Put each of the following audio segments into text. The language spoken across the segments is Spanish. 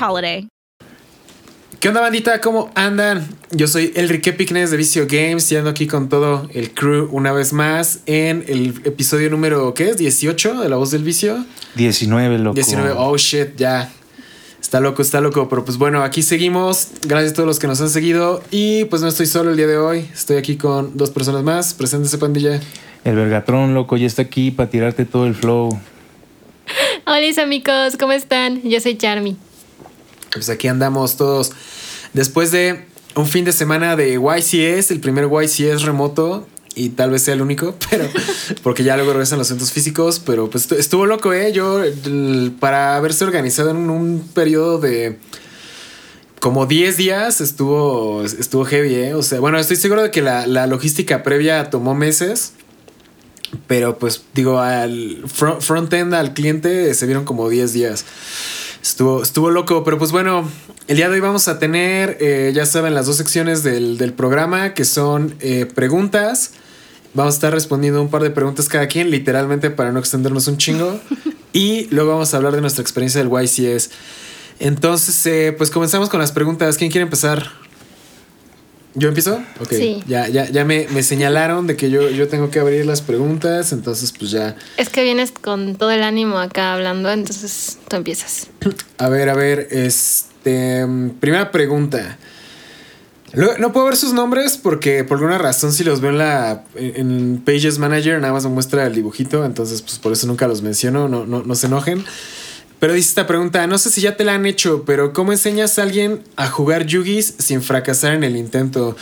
holiday. ¿Qué onda, bandita? ¿Cómo andan? Yo soy Enrique Picnes de Vicio Games y ando aquí con todo el crew una vez más en el episodio número, ¿qué es? ¿18 de La Voz del Vicio? 19, loco. 19, oh shit, ya. Está loco, está loco, pero pues bueno, aquí seguimos. Gracias a todos los que nos han seguido. Y pues no estoy solo el día de hoy, estoy aquí con dos personas más. Preséntese, pandilla. El Vergatrón, loco, ya está aquí para tirarte todo el flow. Hola amigos, ¿cómo están? Yo soy Charmy. Pues aquí andamos todos. Después de un fin de semana de YCS, el primer YCS remoto, y tal vez sea el único, pero porque ya luego regresan los centros físicos, pero pues estuvo loco, ¿eh? Yo, para haberse organizado en un periodo de como 10 días, estuvo, estuvo heavy, ¿eh? O sea, bueno, estoy seguro de que la, la logística previa tomó meses, pero pues digo, al front, front-end al cliente se vieron como 10 días. Estuvo, estuvo loco, pero pues bueno, el día de hoy vamos a tener, eh, ya saben, las dos secciones del, del programa que son eh, preguntas. Vamos a estar respondiendo un par de preguntas cada quien, literalmente para no extendernos un chingo. y luego vamos a hablar de nuestra experiencia del YCS. Entonces, eh, pues comenzamos con las preguntas. ¿Quién quiere empezar? ¿Yo empiezo? Ok. Sí. Ya, ya, ya me, me señalaron de que yo, yo tengo que abrir las preguntas, entonces pues ya. Es que vienes con todo el ánimo acá hablando, entonces tú empiezas. A ver, a ver, este. Primera pregunta. No puedo ver sus nombres porque por alguna razón si los veo en la en Pages Manager nada más me muestra el dibujito, entonces pues por eso nunca los menciono, no, no, no se enojen. Pero dice esta pregunta, no sé si ya te la han hecho, pero ¿cómo enseñas a alguien a jugar Yugis sin fracasar en el intento?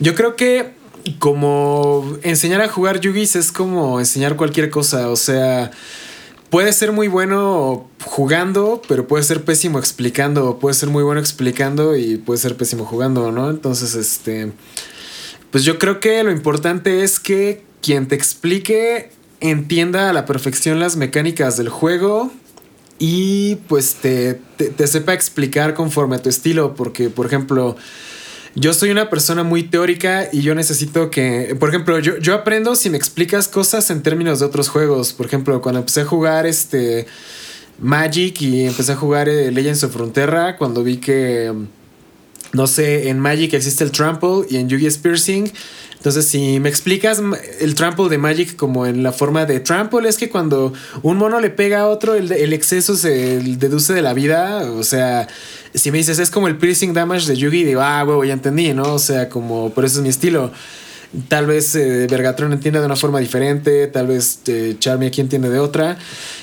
Yo creo que como enseñar a jugar Yugis es como enseñar cualquier cosa, o sea, puede ser muy bueno jugando, pero puede ser pésimo explicando, puede ser muy bueno explicando y puede ser pésimo jugando, ¿no? Entonces, este, pues yo creo que lo importante es que quien te explique entienda a la perfección las mecánicas del juego y pues te, te, te sepa explicar conforme a tu estilo, porque por ejemplo, yo soy una persona muy teórica y yo necesito que, por ejemplo, yo, yo aprendo si me explicas cosas en términos de otros juegos. Por ejemplo, cuando empecé a jugar este Magic y empecé a jugar eh, Legends of Frontera, cuando vi que, no sé, en Magic existe el Trample y en Yugi es Piercing. Entonces, si me explicas el trample de Magic como en la forma de trample, es que cuando un mono le pega a otro, el, el exceso se deduce de la vida. O sea, si me dices es como el piercing damage de Yugi, digo, ah, huevo, ya entendí, ¿no? O sea, como, por eso es mi estilo. Tal vez eh, Vergatron entiende de una forma diferente, tal vez eh, Charmy aquí entiende de otra.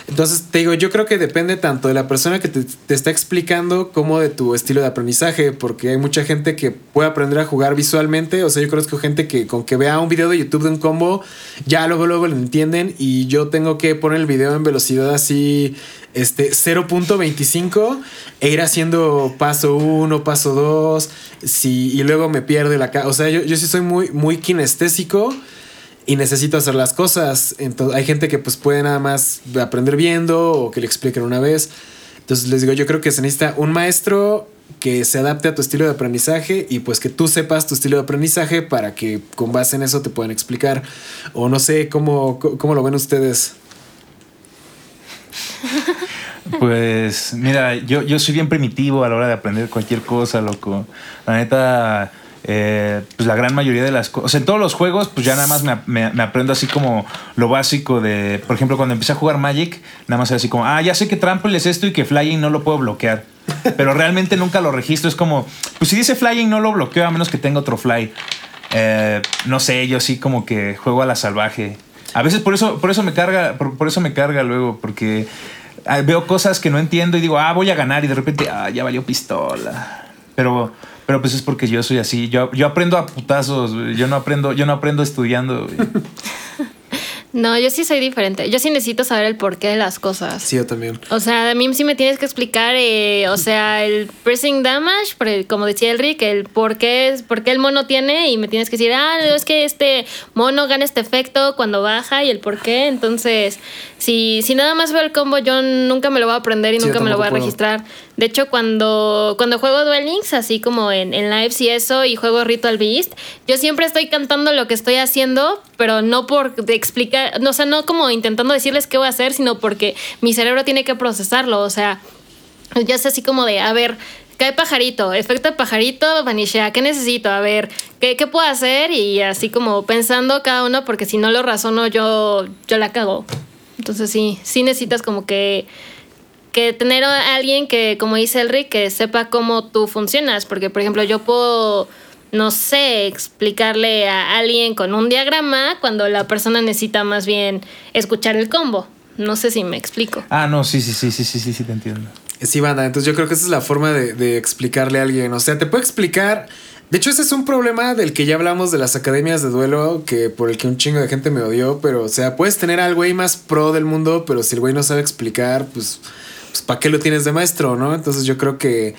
Entonces, te digo, yo creo que depende tanto de la persona que te, está explicando como de tu estilo de aprendizaje, porque hay mucha gente que puede aprender a jugar visualmente. O sea, yo conozco gente que con que vea un video de YouTube de un combo, ya luego, luego lo entienden y yo tengo que poner el video en velocidad así, este, 0.25 e ir haciendo paso 1, paso 2, si, y luego me pierde la... ca- O sea, yo, yo sí soy muy, muy kinestésico y necesito hacer las cosas. Entonces, hay gente que pues puede nada más aprender viendo o que le expliquen una vez. Entonces les digo, yo creo que se necesita un maestro que se adapte a tu estilo de aprendizaje y pues que tú sepas tu estilo de aprendizaje para que con base en eso te puedan explicar. O no sé cómo, cómo lo ven ustedes. Pues mira, yo, yo soy bien primitivo a la hora de aprender cualquier cosa, loco. La neta, eh, pues la gran mayoría de las cosas, o sea, en todos los juegos, pues ya nada más me, me- me aprendo así como lo básico de, por ejemplo, cuando empecé a jugar Magic, nada más era así como, ah, ya sé que Trample es esto y que Flying no lo puedo bloquear. pero realmente nunca lo registro. Es como, pues si dice flying no lo bloqueo a menos que tenga otro fly. Eh, no sé, yo sí como que juego a la salvaje. A veces por eso, por eso me carga, por, por eso me carga luego, porque ah, veo cosas que no entiendo y digo, ah, voy a ganar y de repente, ah, ya valió pistola. Pero, pero pues es porque yo soy así. Yo, yo aprendo a putazos. Yo no aprendo, yo no aprendo estudiando. No, yo sí soy diferente. Yo sí necesito saber el porqué de las cosas. Sí, yo también. O sea, a mí sí me tienes que explicar, eh, o sea, el pressing damage, como decía el Rick, el por qué, es- por qué el mono tiene y me tienes que decir, ah, es que este mono gana este efecto cuando baja y el por qué. Entonces, si, si nada más veo el combo, yo nunca me lo voy a aprender y Sí, nunca me lo voy a puedo. registrar. De hecho, cuando, cuando juego Duel Links, así como en, en lives y eso, y juego Ritual Beast, yo siempre estoy cantando lo que estoy haciendo, pero no por explicar, no, o sea, no como intentando decirles qué voy a hacer, sino porque mi cerebro tiene que procesarlo. O sea, ya sé así como de, a ver, cae pajarito, efecto pajarito, vanishea, ¿qué necesito? A ver, ¿qué, qué puedo hacer? Y así como pensando cada uno, porque si no lo razono, yo, yo la cago. Entonces sí, sí necesitas como que que tener a alguien que, como dice el Rick, que sepa cómo tú funcionas. Porque, por ejemplo, yo puedo, no sé, explicarle a alguien con un diagrama cuando la persona necesita más bien escuchar el combo. No sé si me explico. Ah, no, sí, sí, sí, sí, sí, sí, sí, te entiendo. Sí, banda. Entonces yo creo que esa es la forma de, de explicarle a alguien. O sea, te puede explicar. De hecho, ese es un problema del que ya hablamos de las academias de duelo, que por el que un chingo de gente me odió. Pero, o sea, puedes tener al güey más pro del mundo, pero si el güey no sabe explicar, pues, pues ¿para qué lo tienes de maestro, no? Entonces yo creo que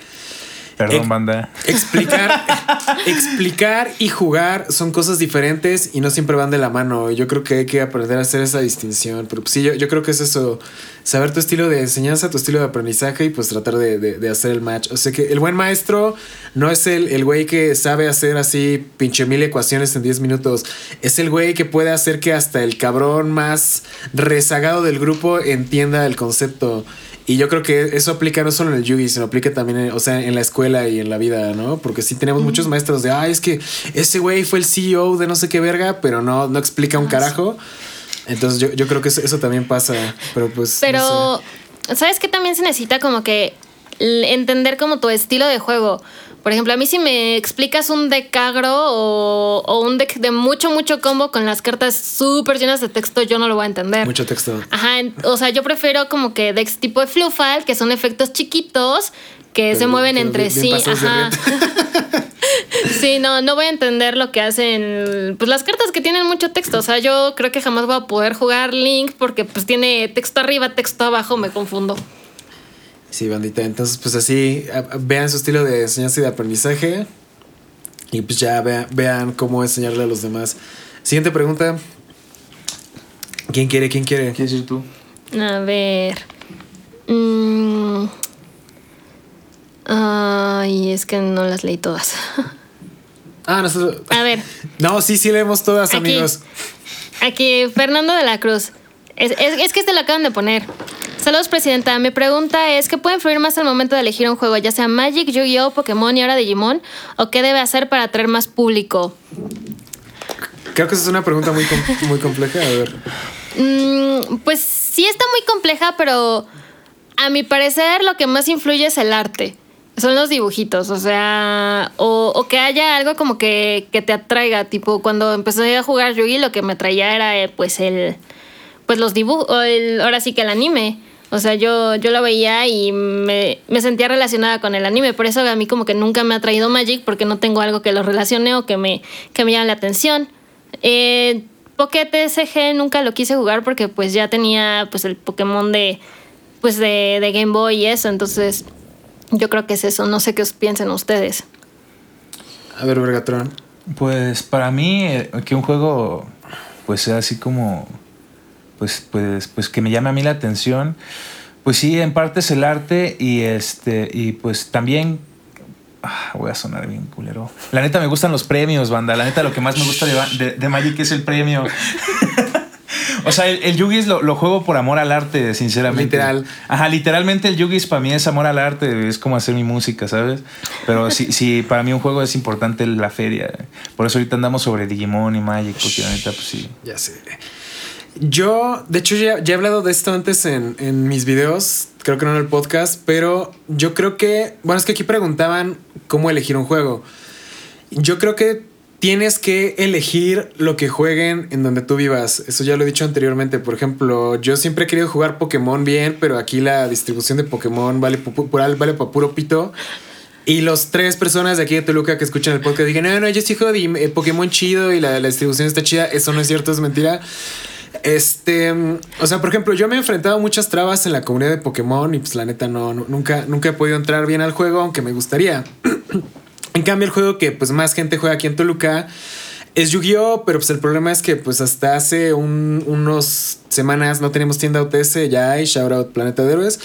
Perdón, banda. explicar, explicar y jugar son cosas diferentes y no siempre van de la mano. Yo creo que hay que aprender a hacer esa distinción. Pero pues, sí, yo, yo creo que es eso, saber tu estilo de enseñanza, tu estilo de aprendizaje y pues tratar de, de- de hacer el match. O sea que el buen maestro no es el, el güey que sabe hacer así pinche mil ecuaciones en 10 minutos. Es el güey que puede hacer que hasta el cabrón más rezagado del grupo entienda el concepto. Y yo creo que eso aplica no solo en el Yugi, sino aplica también, en, o sea, en la escuela y en la vida, ¿no? Porque sí tenemos muchos maestros de, ay, es que ese güey fue el CEO de no sé qué verga, pero no, no explica un carajo. Entonces yo, yo creo que eso, eso también pasa, pero pues... no Pero, sé. ¿sabes qué también se necesita? Como que entender como tu estilo de juego. Por ejemplo, a mí si me explicas un deck agro o, o un deck de mucho, mucho combo con las cartas súper llenas de texto, yo no lo voy a entender. Mucho texto. Ajá, o sea, yo prefiero como que decks tipo de Flufal, que son efectos chiquitos que se mueven entre bien- bien sí. Ajá. sí, no, no voy a entender lo que hacen. Pues las cartas que tienen mucho texto. O sea, yo creo que jamás voy a poder jugar Link porque pues tiene texto arriba, texto abajo, me confundo. Sí, bandita. Entonces, pues así, vean su estilo de enseñanza y de aprendizaje. Y pues ya vea- vean cómo enseñarle a los demás. Siguiente pregunta. ¿Quién quiere? ¿Quién quiere? ¿Quieres ir tú? A ver. Mm. Ay, es que no las leí todas. Ah, nosotros. A ver. No, sí, sí leemos todas, Aquí. amigos. Aquí, Fernando de la Cruz. Es, es- es que este lo acaban de poner. Saludos, Presidenta. Mi pregunta es: ¿qué puede influir más al momento de elegir un juego, ya sea Magic, Yu-Gi-Oh!, Pokémon y ahora Digimon? ¿O qué debe hacer para atraer más público? Creo que esa es una pregunta muy, com- muy compleja. A ver. Mm, pues sí está muy compleja, pero a mi parecer lo que más influye es el arte. Son los dibujitos, o sea, o, o que haya algo como que, que te atraiga. Tipo, cuando empecé a jugar Yugi, lo que me atraía era eh, pues el. Pues los dibujos, ahora sí que el anime. O sea, yo, yo lo veía y me, me sentía relacionada con el anime. Por eso a mí como que nunca me ha traído Magic, porque no tengo algo que lo relacione o que me, que me llame la atención. Eh, Pocket SG nunca lo quise jugar porque pues ya tenía pues el Pokémon de pues de, de Game Boy y eso, entonces yo creo que es eso, no sé qué os piensen ustedes. A ver, Vergatron. Pues para mí, eh, que un juego pues sea así como, pues, pues, pues que me llame a mí la atención, pues sí, en parte es el arte y este, y pues también, ah, voy a sonar bien culero. La neta me gustan los premios, banda, la neta lo que más me gusta de, de- de Magic es el premio. O sea, el, el Yugis lo, lo juego por amor al arte, sinceramente. Literal. Ajá, literalmente el Yugis para mí es amor al arte, es como hacer mi música, ¿sabes? Pero sí, sí, para mí un juego es importante la feria. Por eso ahorita andamos sobre Digimon y Magic, porque la neta, pues sí. Ya sé. Yo, de hecho, ya, he hablado de esto antes en, en mis videos. creo que no en el podcast, pero yo creo que, bueno, es que aquí preguntaban cómo elegir un juego. Yo creo que tienes que elegir lo que jueguen en donde tú vivas. Eso ya lo he dicho anteriormente. Por ejemplo, yo siempre he querido jugar Pokémon bien, pero aquí la distribución de Pokémon vale, vale para puro pito. Y los tres personas de aquí de Toluca que escuchan el podcast digan, no, no, yo sí juego de Pokémon chido y la, la distribución está chida. Eso no es cierto, es mentira. Este, o sea, por ejemplo, yo me he enfrentado a muchas trabas en la comunidad de Pokémon y pues la neta no, nunca, nunca he podido entrar bien al juego, aunque me gustaría. en cambio, el juego que pues más gente juega aquí en Toluca es Yu-Gi-Oh, pero pues el problema es que pues hasta hace unos semanas no tenemos tienda UTS, ya hay, shout out Planeta de Héroes.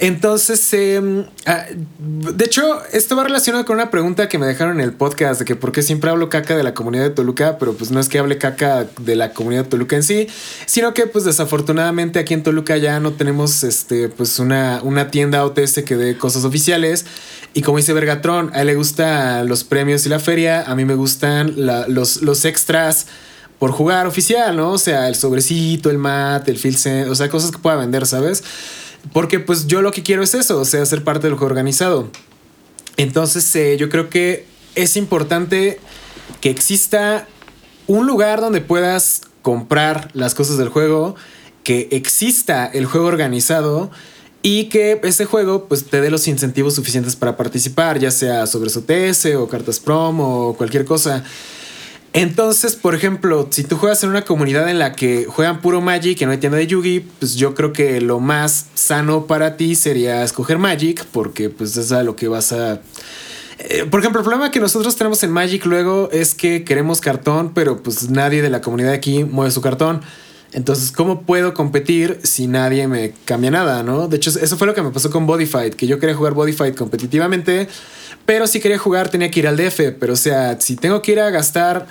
Entonces, em, ah, de hecho, esto va relacionado con una pregunta que me dejaron en el podcast de que por qué siempre hablo caca de la comunidad de Toluca, pero pues no es que hable caca de la comunidad de Toluca en sí, sino que pues desafortunadamente aquí en Toluca ya no tenemos este pues una, una tienda UTS que dé cosas oficiales. Y como dice Vergatron, a él le gustan los premios y la feria, a mí me gustan los, los extras por jugar oficial, ¿no? O sea, el sobrecito, el mat, el filsen, o sea, cosas que pueda vender, ¿sabes? Porque pues yo lo que quiero es eso, o sea, ser parte del juego organizado. Entonces eh, yo creo que es importante que exista un lugar donde puedas comprar las cosas del juego, que exista el juego organizado y que ese juego pues te dé los incentivos suficientes para participar, ya sea sobre su TS o cartas prom o cualquier cosa. Entonces, por ejemplo, si tú juegas en una comunidad en la que juegan puro Magic, que no hay tienda de Yugi, pues yo creo que lo más sano para ti sería escoger Magic, porque pues es a lo que vas a... Eh, por ejemplo, el problema que nosotros tenemos en Magic luego es que queremos cartón, pero pues nadie de la comunidad aquí mueve su cartón. Entonces, ¿cómo puedo competir si nadie me cambia nada, no? De hecho, eso fue lo que me pasó con Bodyfight, que yo quería jugar Bodyfight competitivamente, pero si quería jugar tenía que ir al DF. Pero, o sea, si tengo que ir a gastar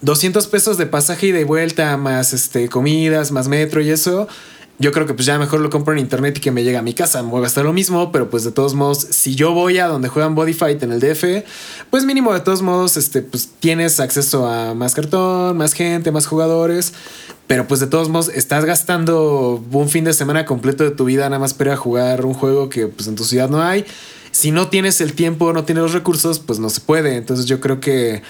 200 pesos de pasaje y de vuelta, más este, comidas, más metro y eso, yo creo que pues ya mejor lo compro en internet y que me llegue a mi casa. Voy a gastar lo mismo, pero pues de todos modos, si yo voy a donde juegan Bodyfight en el DF, pues mínimo de todos modos, este, pues tienes acceso a más cartón, más gente, más jugadores. Pero pues de todos modos, estás gastando un fin de semana completo de tu vida nada más para jugar un juego que pues en tu ciudad no hay. Si no tienes el tiempo, no tienes los recursos, pues no se puede. Entonces yo creo que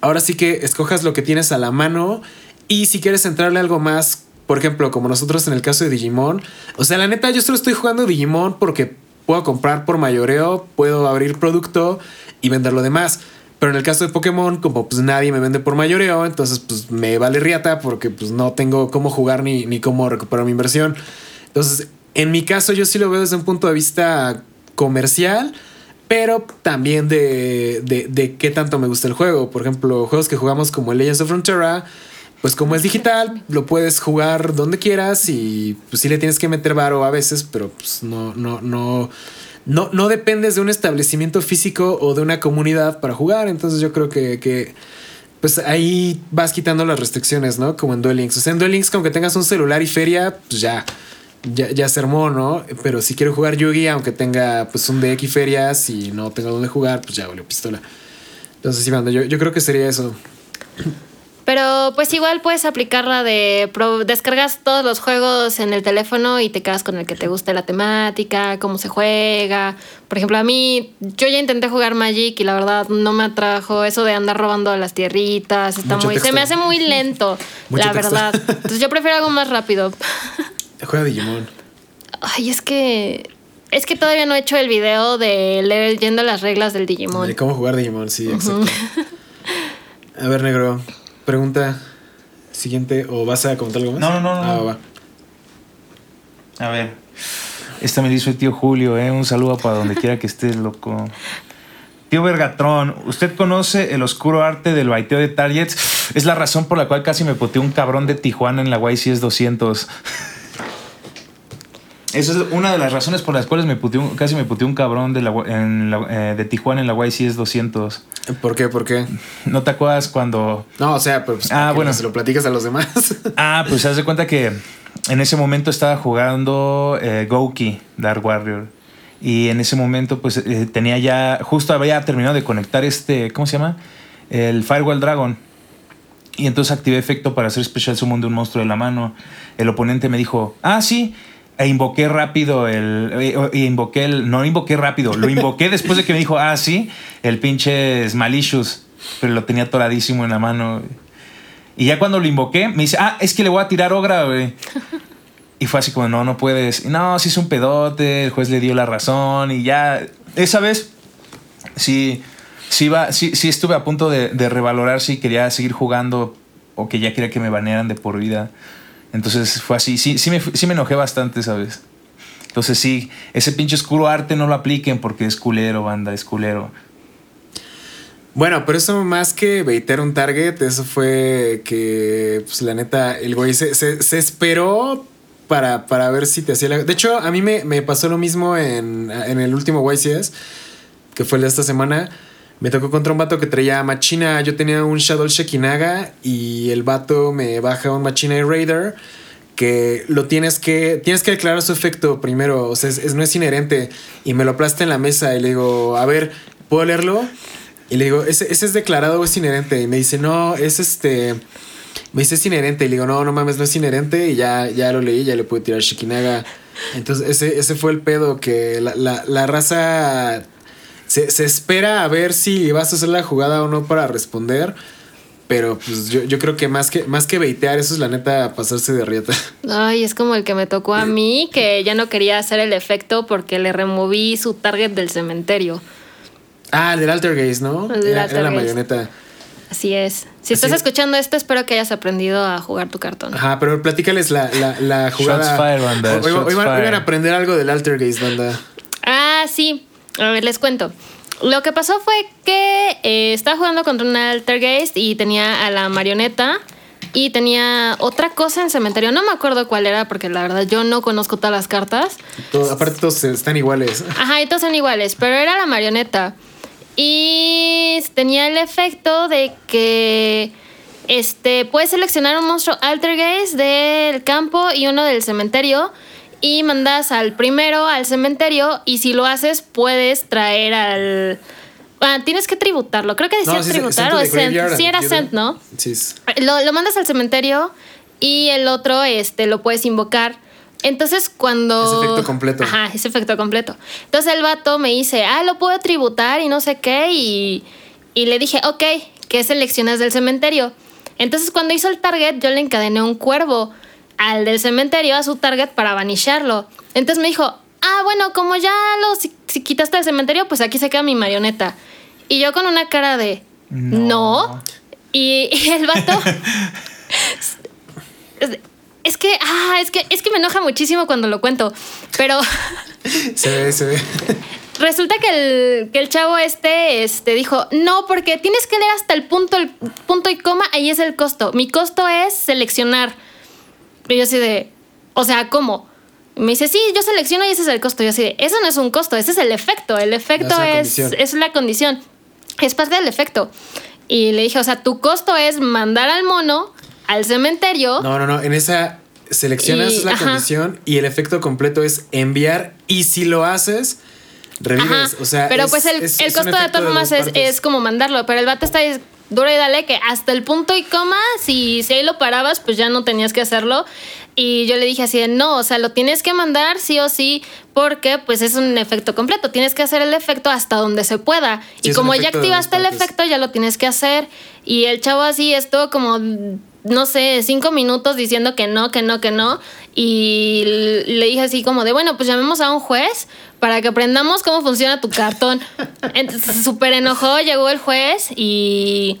ahora sí que escojas lo que tienes a la mano y si quieres entrarle algo más, por ejemplo, como nosotros en el caso de Digimon, o sea, la neta yo solo estoy jugando Digimon porque puedo comprar por mayoreo, puedo abrir producto y vender lo demás. Pero en el caso de Pokémon, como pues nadie me vende por mayoreo, entonces pues me vale riata porque pues no tengo cómo jugar ni, ni cómo recuperar mi inversión. Entonces, en mi caso yo sí lo veo desde un punto de vista comercial, pero también de, de, de qué tanto me gusta el juego. Por ejemplo, juegos que jugamos como Legends of Frontera, pues como es digital, lo puedes jugar donde quieras y pues sí le tienes que meter varo a veces, pero pues no, no, no no, no dependes de un establecimiento físico o de una comunidad para jugar. Entonces yo creo que, pues ahí vas quitando las restricciones, ¿no? Como en Duel Links. O sea, en Duel Links, con que tengas un celular y feria, pues ya, ya, ya se armó, ¿no? Pero si quiero jugar Yugi, aunque tenga pues un deck y ferias y no tenga dónde jugar, pues ya valió pistola. Entonces, sí, yo, yo creo que sería eso. Pero pues igual puedes aplicarla de descargas todos los juegos en el teléfono y te quedas con el que te guste la temática, cómo se juega. Por ejemplo, a mí, yo ya intenté jugar Magic y la verdad no me atrajo eso de andar robando a las tierritas. Está muy, se me hace muy lento, la verdad. Entonces yo prefiero algo más rápido. Juega Digimon. Ay, es que es que todavía no he hecho el video de leyendo las reglas del Digimon. De cómo jugar Digimon, sí, exacto. A ver, negro. Pregunta siguiente, ¿o vas a contar algo más? No, no, no. Ah, va. A ver. Esta me dice el tío Julio, ¿eh? Un saludo para donde quiera que estés, loco. Tío Vergatrón, ¿usted conoce el oscuro arte del baiteo de targets? Es la razón por la cual casi me poteó un cabrón de Tijuana en la YCS 200. Esa es una de las razones por las cuales me casi me puteó un cabrón de, la, eh, de Tijuana en la YCS 200. ¿Por qué? ¿Por qué? ¿No te acuerdas cuando.? No, o sea, pues. Ah, bueno. Se lo platicas a los demás. ah, pues se hace cuenta que en ese momento estaba jugando eh, Gouki, Dark Warrior. Y en ese momento, pues eh, tenía ya. Justo había terminado de conectar este. ¿Cómo se llama? El Firewall Dragon. Y entonces activé efecto para hacer Special Summon de un monstruo de la mano. El oponente me dijo: Ah, sí e invoqué rápido el. E, e invoqué el. No invoqué rápido, lo invoqué después de que me dijo, ah, sí, el pinche Malicious. Pero lo tenía toradísimo en la mano. Y ya cuando lo invoqué, me dice, ah, es que le voy a tirar ogra, güey. Y fue así como, no, no puedes. no, sí es un pedote, el juez le dio la razón y ya. Esa vez, sí, sí, va, sí, sí estuve a punto de, de revalorar si quería seguir jugando o que ya quería que me banearan de por vida. Entonces fue así, sí, sí, me, sí me enojé bastante, ¿sabes? Entonces sí, ese pinche oscuro arte no lo apliquen porque es culero, banda, es culero. Bueno, pero eso más que baitear un target, eso fue que, pues la neta, el güey se, se, esperó para, para, ver si te hacía la... De hecho, a mí me, me pasó lo mismo en, en, el último YCS, que fue el de esta semana. Me tocó contra un vato que traía Machina. Yo tenía un Shadow Shekinaga y el vato me baja un Machina y Raider que lo tienes que tienes que declarar su efecto primero, o sea, es, no es inherente y me lo aplasta en la mesa y le digo, "A ver, ¿puedo leerlo?" Y le digo, "Ese, es declarado o es inherente." Y me dice, "No, es este me dice, "Es inherente." Y le digo, "No, no mames, no es inherente." Y ya ya lo leí, ya le pude tirar Shekinaga. Entonces, ese, ese fue el pedo que la, la, la raza se, espera a ver si vas a hacer la jugada o no para responder. Pero pues yo, creo que más que más que baitear, eso es la neta pasarse de rieta. Ay, es como el que me tocó a mí, que ya no quería hacer el efecto porque le removí su target del cementerio. Ah, el del Altergaze, ¿no? El era, la marioneta. Así es. Si estás escuchando esto, espero que hayas aprendido a jugar tu cartón. Ajá, pero platícales la, la, jugada. Hoy, van, a aprender algo del Altergaze, banda. Ah, sí. A ver, les cuento. Lo que pasó fue que eh, estaba jugando contra un Altergeist y tenía a la marioneta y tenía otra cosa en cementerio. No me acuerdo cuál era porque la verdad yo no conozco todas las cartas. aparte todos están iguales. Ajá, y todos son iguales, pero era la marioneta. Y tenía el efecto de que este puedes seleccionar un monstruo Altergeist del campo y uno del cementerio y mandas al primero al cementerio y si lo haces puedes traer al... Ah, tienes que tributarlo. Creo que decía tributar o es Sí, era Sent, ¿no? Sí. Lo, mandas al cementerio y el otro este, lo puedes invocar. Entonces cuando... Es efecto completo. Ajá, es efecto completo. Entonces el vato me dice, ah, lo puedo tributar y no sé qué. Y, y le dije, ok, ¿qué seleccionas del cementerio? Entonces cuando hizo el target yo le encadené un cuervo al del cementerio a su target para vanisharlo. Entonces me dijo, ah, bueno, como ya lo si, quitaste del cementerio, pues aquí se queda mi marioneta. Y yo con una cara de, no. Y, el vato... es, que, ah, es que, es que me enoja muchísimo cuando lo cuento, pero... se ve, se ve. Resulta que el, que el chavo este, este dijo, no, porque tienes que leer hasta el punto, el punto y coma, ahí es el costo. Mi costo es seleccionar. Y yo así de, o sea, ¿cómo? Me dice, sí, yo selecciono y ese es el costo. Y yo así de, eso no es un costo, ese es el efecto. El efecto es, es, la condición. Es parte del efecto. Y le dije, o sea, tu costo es mandar al mono al cementerio. No, no, no. En esa seleccionas la condición y el efecto completo es enviar. Y si lo haces, revives. O sea, pero pues el, el costo de todas formas es, es, como mandarlo. Pero el vato está duro y dale que hasta el punto y coma, si, si ahí lo parabas, pues ya no tenías que hacerlo. Y yo le dije así de no, o sea, lo tienes que mandar sí o sí, porque pues es un efecto completo. Tienes que hacer el efecto hasta donde se pueda. y como ya activaste el efecto, ya lo tienes que hacer. Y el chavo así estuvo como, no sé, cinco minutos diciendo que no, que no, que no. Y le dije así como de, bueno, pues llamemos a un juez para que aprendamos cómo funciona tu cartón. Entonces, súper enojó, llegó el juez y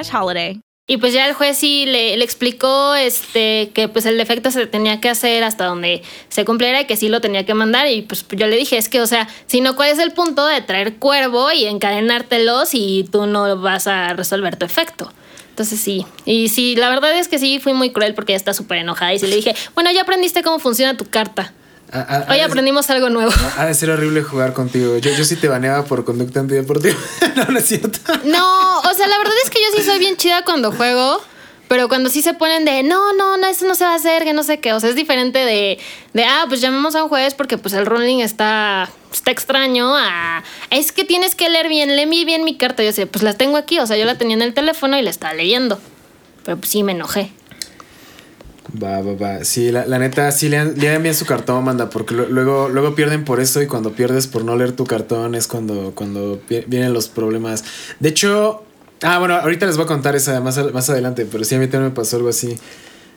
Y pues ya el juez sí le, explicó este, que pues el defecto se tenía que hacer hasta donde se cumpliera y que sí lo tenía que mandar. Y pues yo le dije, es que, o sea, si no, ¿cuál es el punto de traer cuervo y encadenártelos y tú no vas a resolver tu efecto? Entonces sí, y sí, la verdad es que sí, fui muy cruel porque ella está súper enojada y sí le dije, bueno, ya aprendiste cómo funciona tu carta. A, a, Hoy aprendimos algo nuevo. Ha de ser horrible jugar contigo. Yo, yo sí te baneaba por conducta antideportiva. no, no es cierto. No, o sea, la verdad es que yo sí soy bien chida cuando juego. Pero cuando sí se ponen de no, no, no, eso no se va a hacer, que no sé qué. O sea, es diferente de, de ah, pues llamemos a un juez porque pues el rolling está, está extraño. Es que tienes que leer bien, lee bien mi carta. Yo decía, pues la tengo aquí. O sea, yo la tenía en el teléfono y la estaba leyendo. Pero pues sí me enojé. Va, va, va. Sí, la, la neta, sí lean, lean, bien su cartón, manda, porque luego, luego pierden por eso y cuando pierdes por no leer tu cartón es cuando, cuando vienen los problemas. De hecho, ah, bueno, ahorita les voy a contar esa más, más adelante, pero sí a mí también me pasó algo así.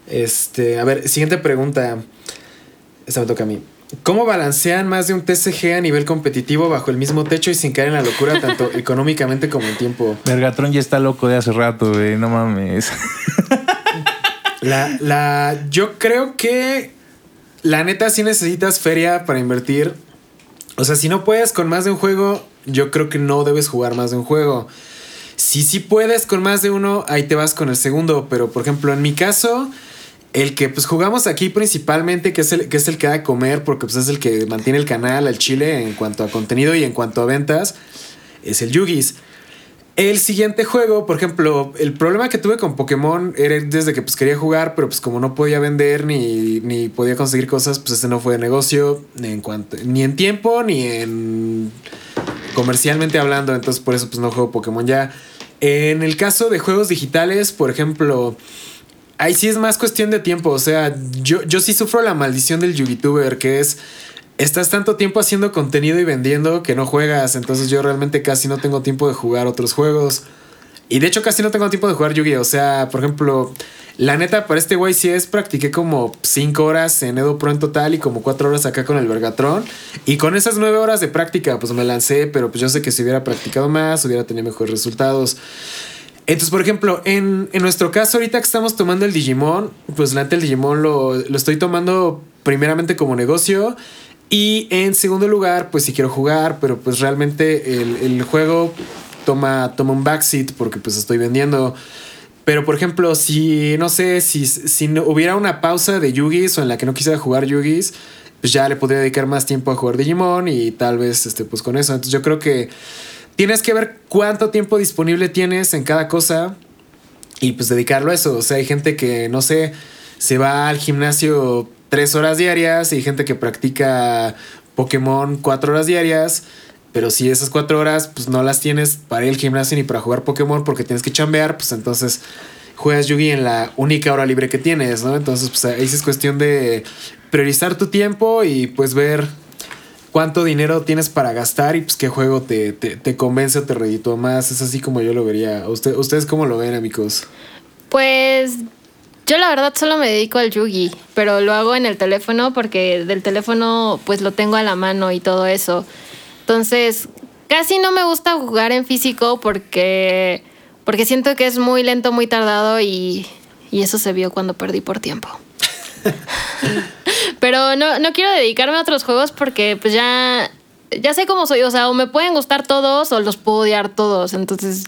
Este, a ver, siguiente pregunta. Esta me toca a mí. ¿Cómo balancean más de un TCG a nivel competitivo bajo el mismo techo y sin caer en la locura tanto económicamente como en tiempo? Vergatron ya está loco de hace rato, güey, no mames. La, la, yo creo que la neta sí necesitas feria para invertir. O sea, si no puedes con más de un juego, yo creo que no debes jugar más de un juego. Si sí puedes con más de uno, ahí te vas con el segundo. Pero por ejemplo, en mi caso, el que pues jugamos aquí principalmente, que es el que, es el que da de comer, porque pues, es el que mantiene el canal al chile en cuanto a contenido y en cuanto a ventas, es el Yugis. El siguiente juego, por ejemplo, el problema que tuve con Pokémon era desde que pues quería jugar, pero pues como no podía vender ni, ni podía conseguir cosas, pues este no fue de negocio ni en cuanto ni en tiempo ni en comercialmente hablando, entonces por eso pues no juego Pokémon ya. En el caso de juegos digitales, por ejemplo, ahí sí es más cuestión de tiempo, o sea, yo, yo sí sufro la maldición del YouTuber, que es estás tanto tiempo haciendo contenido y vendiendo que no juegas. Entonces yo realmente casi no tengo tiempo de jugar otros juegos. Y de hecho casi no tengo tiempo de jugar Yu-Gi-Oh! O sea, por ejemplo, la neta para este YCS practiqué como 5 horas en Edo Pro en total y como 4 horas acá con el Vergatron. Y con esas 9 horas de práctica pues me lancé, pero pues yo sé que si hubiera practicado más hubiera tenido mejores resultados. Entonces, por ejemplo, en, en nuestro caso ahorita que estamos tomando el Digimon, pues la neta el Digimon lo, lo estoy tomando primeramente como negocio y en segundo lugar, pues si quiero jugar, pero pues realmente el, el juego toma, toma un backseat porque pues estoy vendiendo. Pero por ejemplo, si no sé, si, si no, hubiera una pausa de Yugis o en la que no quisiera jugar Yugis, pues ya le podría dedicar más tiempo a jugar Digimon y tal vez este, pues con eso. Entonces yo creo que tienes que ver cuánto tiempo disponible tienes en cada cosa y pues dedicarlo a eso. O sea, hay gente que, no sé, se va al gimnasio tres horas diarias y gente que practica Pokémon cuatro horas diarias. Pero si esas cuatro horas pues no las tienes para ir al gimnasio ni para jugar Pokémon porque tienes que chambear, pues entonces juegas Yugi en la única hora libre que tienes, ¿no? Entonces pues ahí es cuestión de priorizar tu tiempo y pues ver cuánto dinero tienes para gastar y pues qué juego te, te, convence o te reditúa más. Es así como yo lo vería. ¿Usted, ¿Ustedes cómo lo ven, amigos? Pues yo la verdad solo me dedico al Yugi, pero lo hago en el teléfono porque del teléfono pues lo tengo a la mano y todo eso. Entonces, casi no me gusta jugar en físico porque porque siento que es muy lento, muy tardado y, y eso se vio cuando perdí por tiempo. pero no, no quiero dedicarme a otros juegos porque pues ya ya sé cómo soy, o sea, o me pueden gustar todos o los puedo odiar todos. Entonces,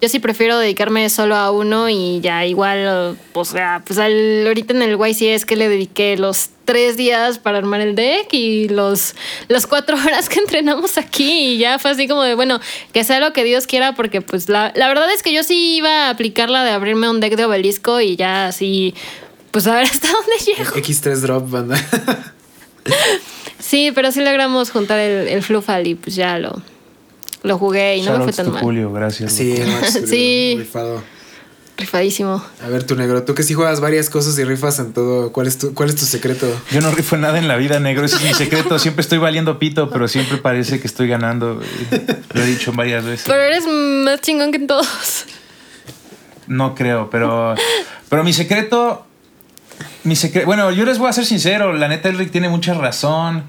yo sí prefiero dedicarme solo a uno y ya igual, o sea, pues al, ahorita en el YCS que le dediqué los tres días para armar el deck y los las cuatro horas que entrenamos aquí y ya fue así como de, bueno, que sea lo que Dios quiera porque pues la, la verdad es que yo sí iba a aplicar la de abrirme un deck de obelisco y ya así, pues a ver hasta dónde llego. X3 drop, banda. sí, pero sí logramos juntar el, el Flufal y pues ya lo lo jugué y no me fue tan mal. Julio, gracias. Sí, Max, Sí. rifado. rifadísimo. A ver, tu negro, tú que sí juegas varias cosas y rifas en todo, ¿cuál es tu, cuál es tu secreto? Yo no rifo nada en la vida, negro. Ese es mi secreto. Siempre estoy valiendo pito, pero siempre parece que estoy ganando. Lo he dicho varias veces. Pero eres más chingón que todos. No creo, pero. Pero mi secreto. Mi secreto. Bueno, yo les voy a ser sincero. La neta, Elric tiene mucha razón.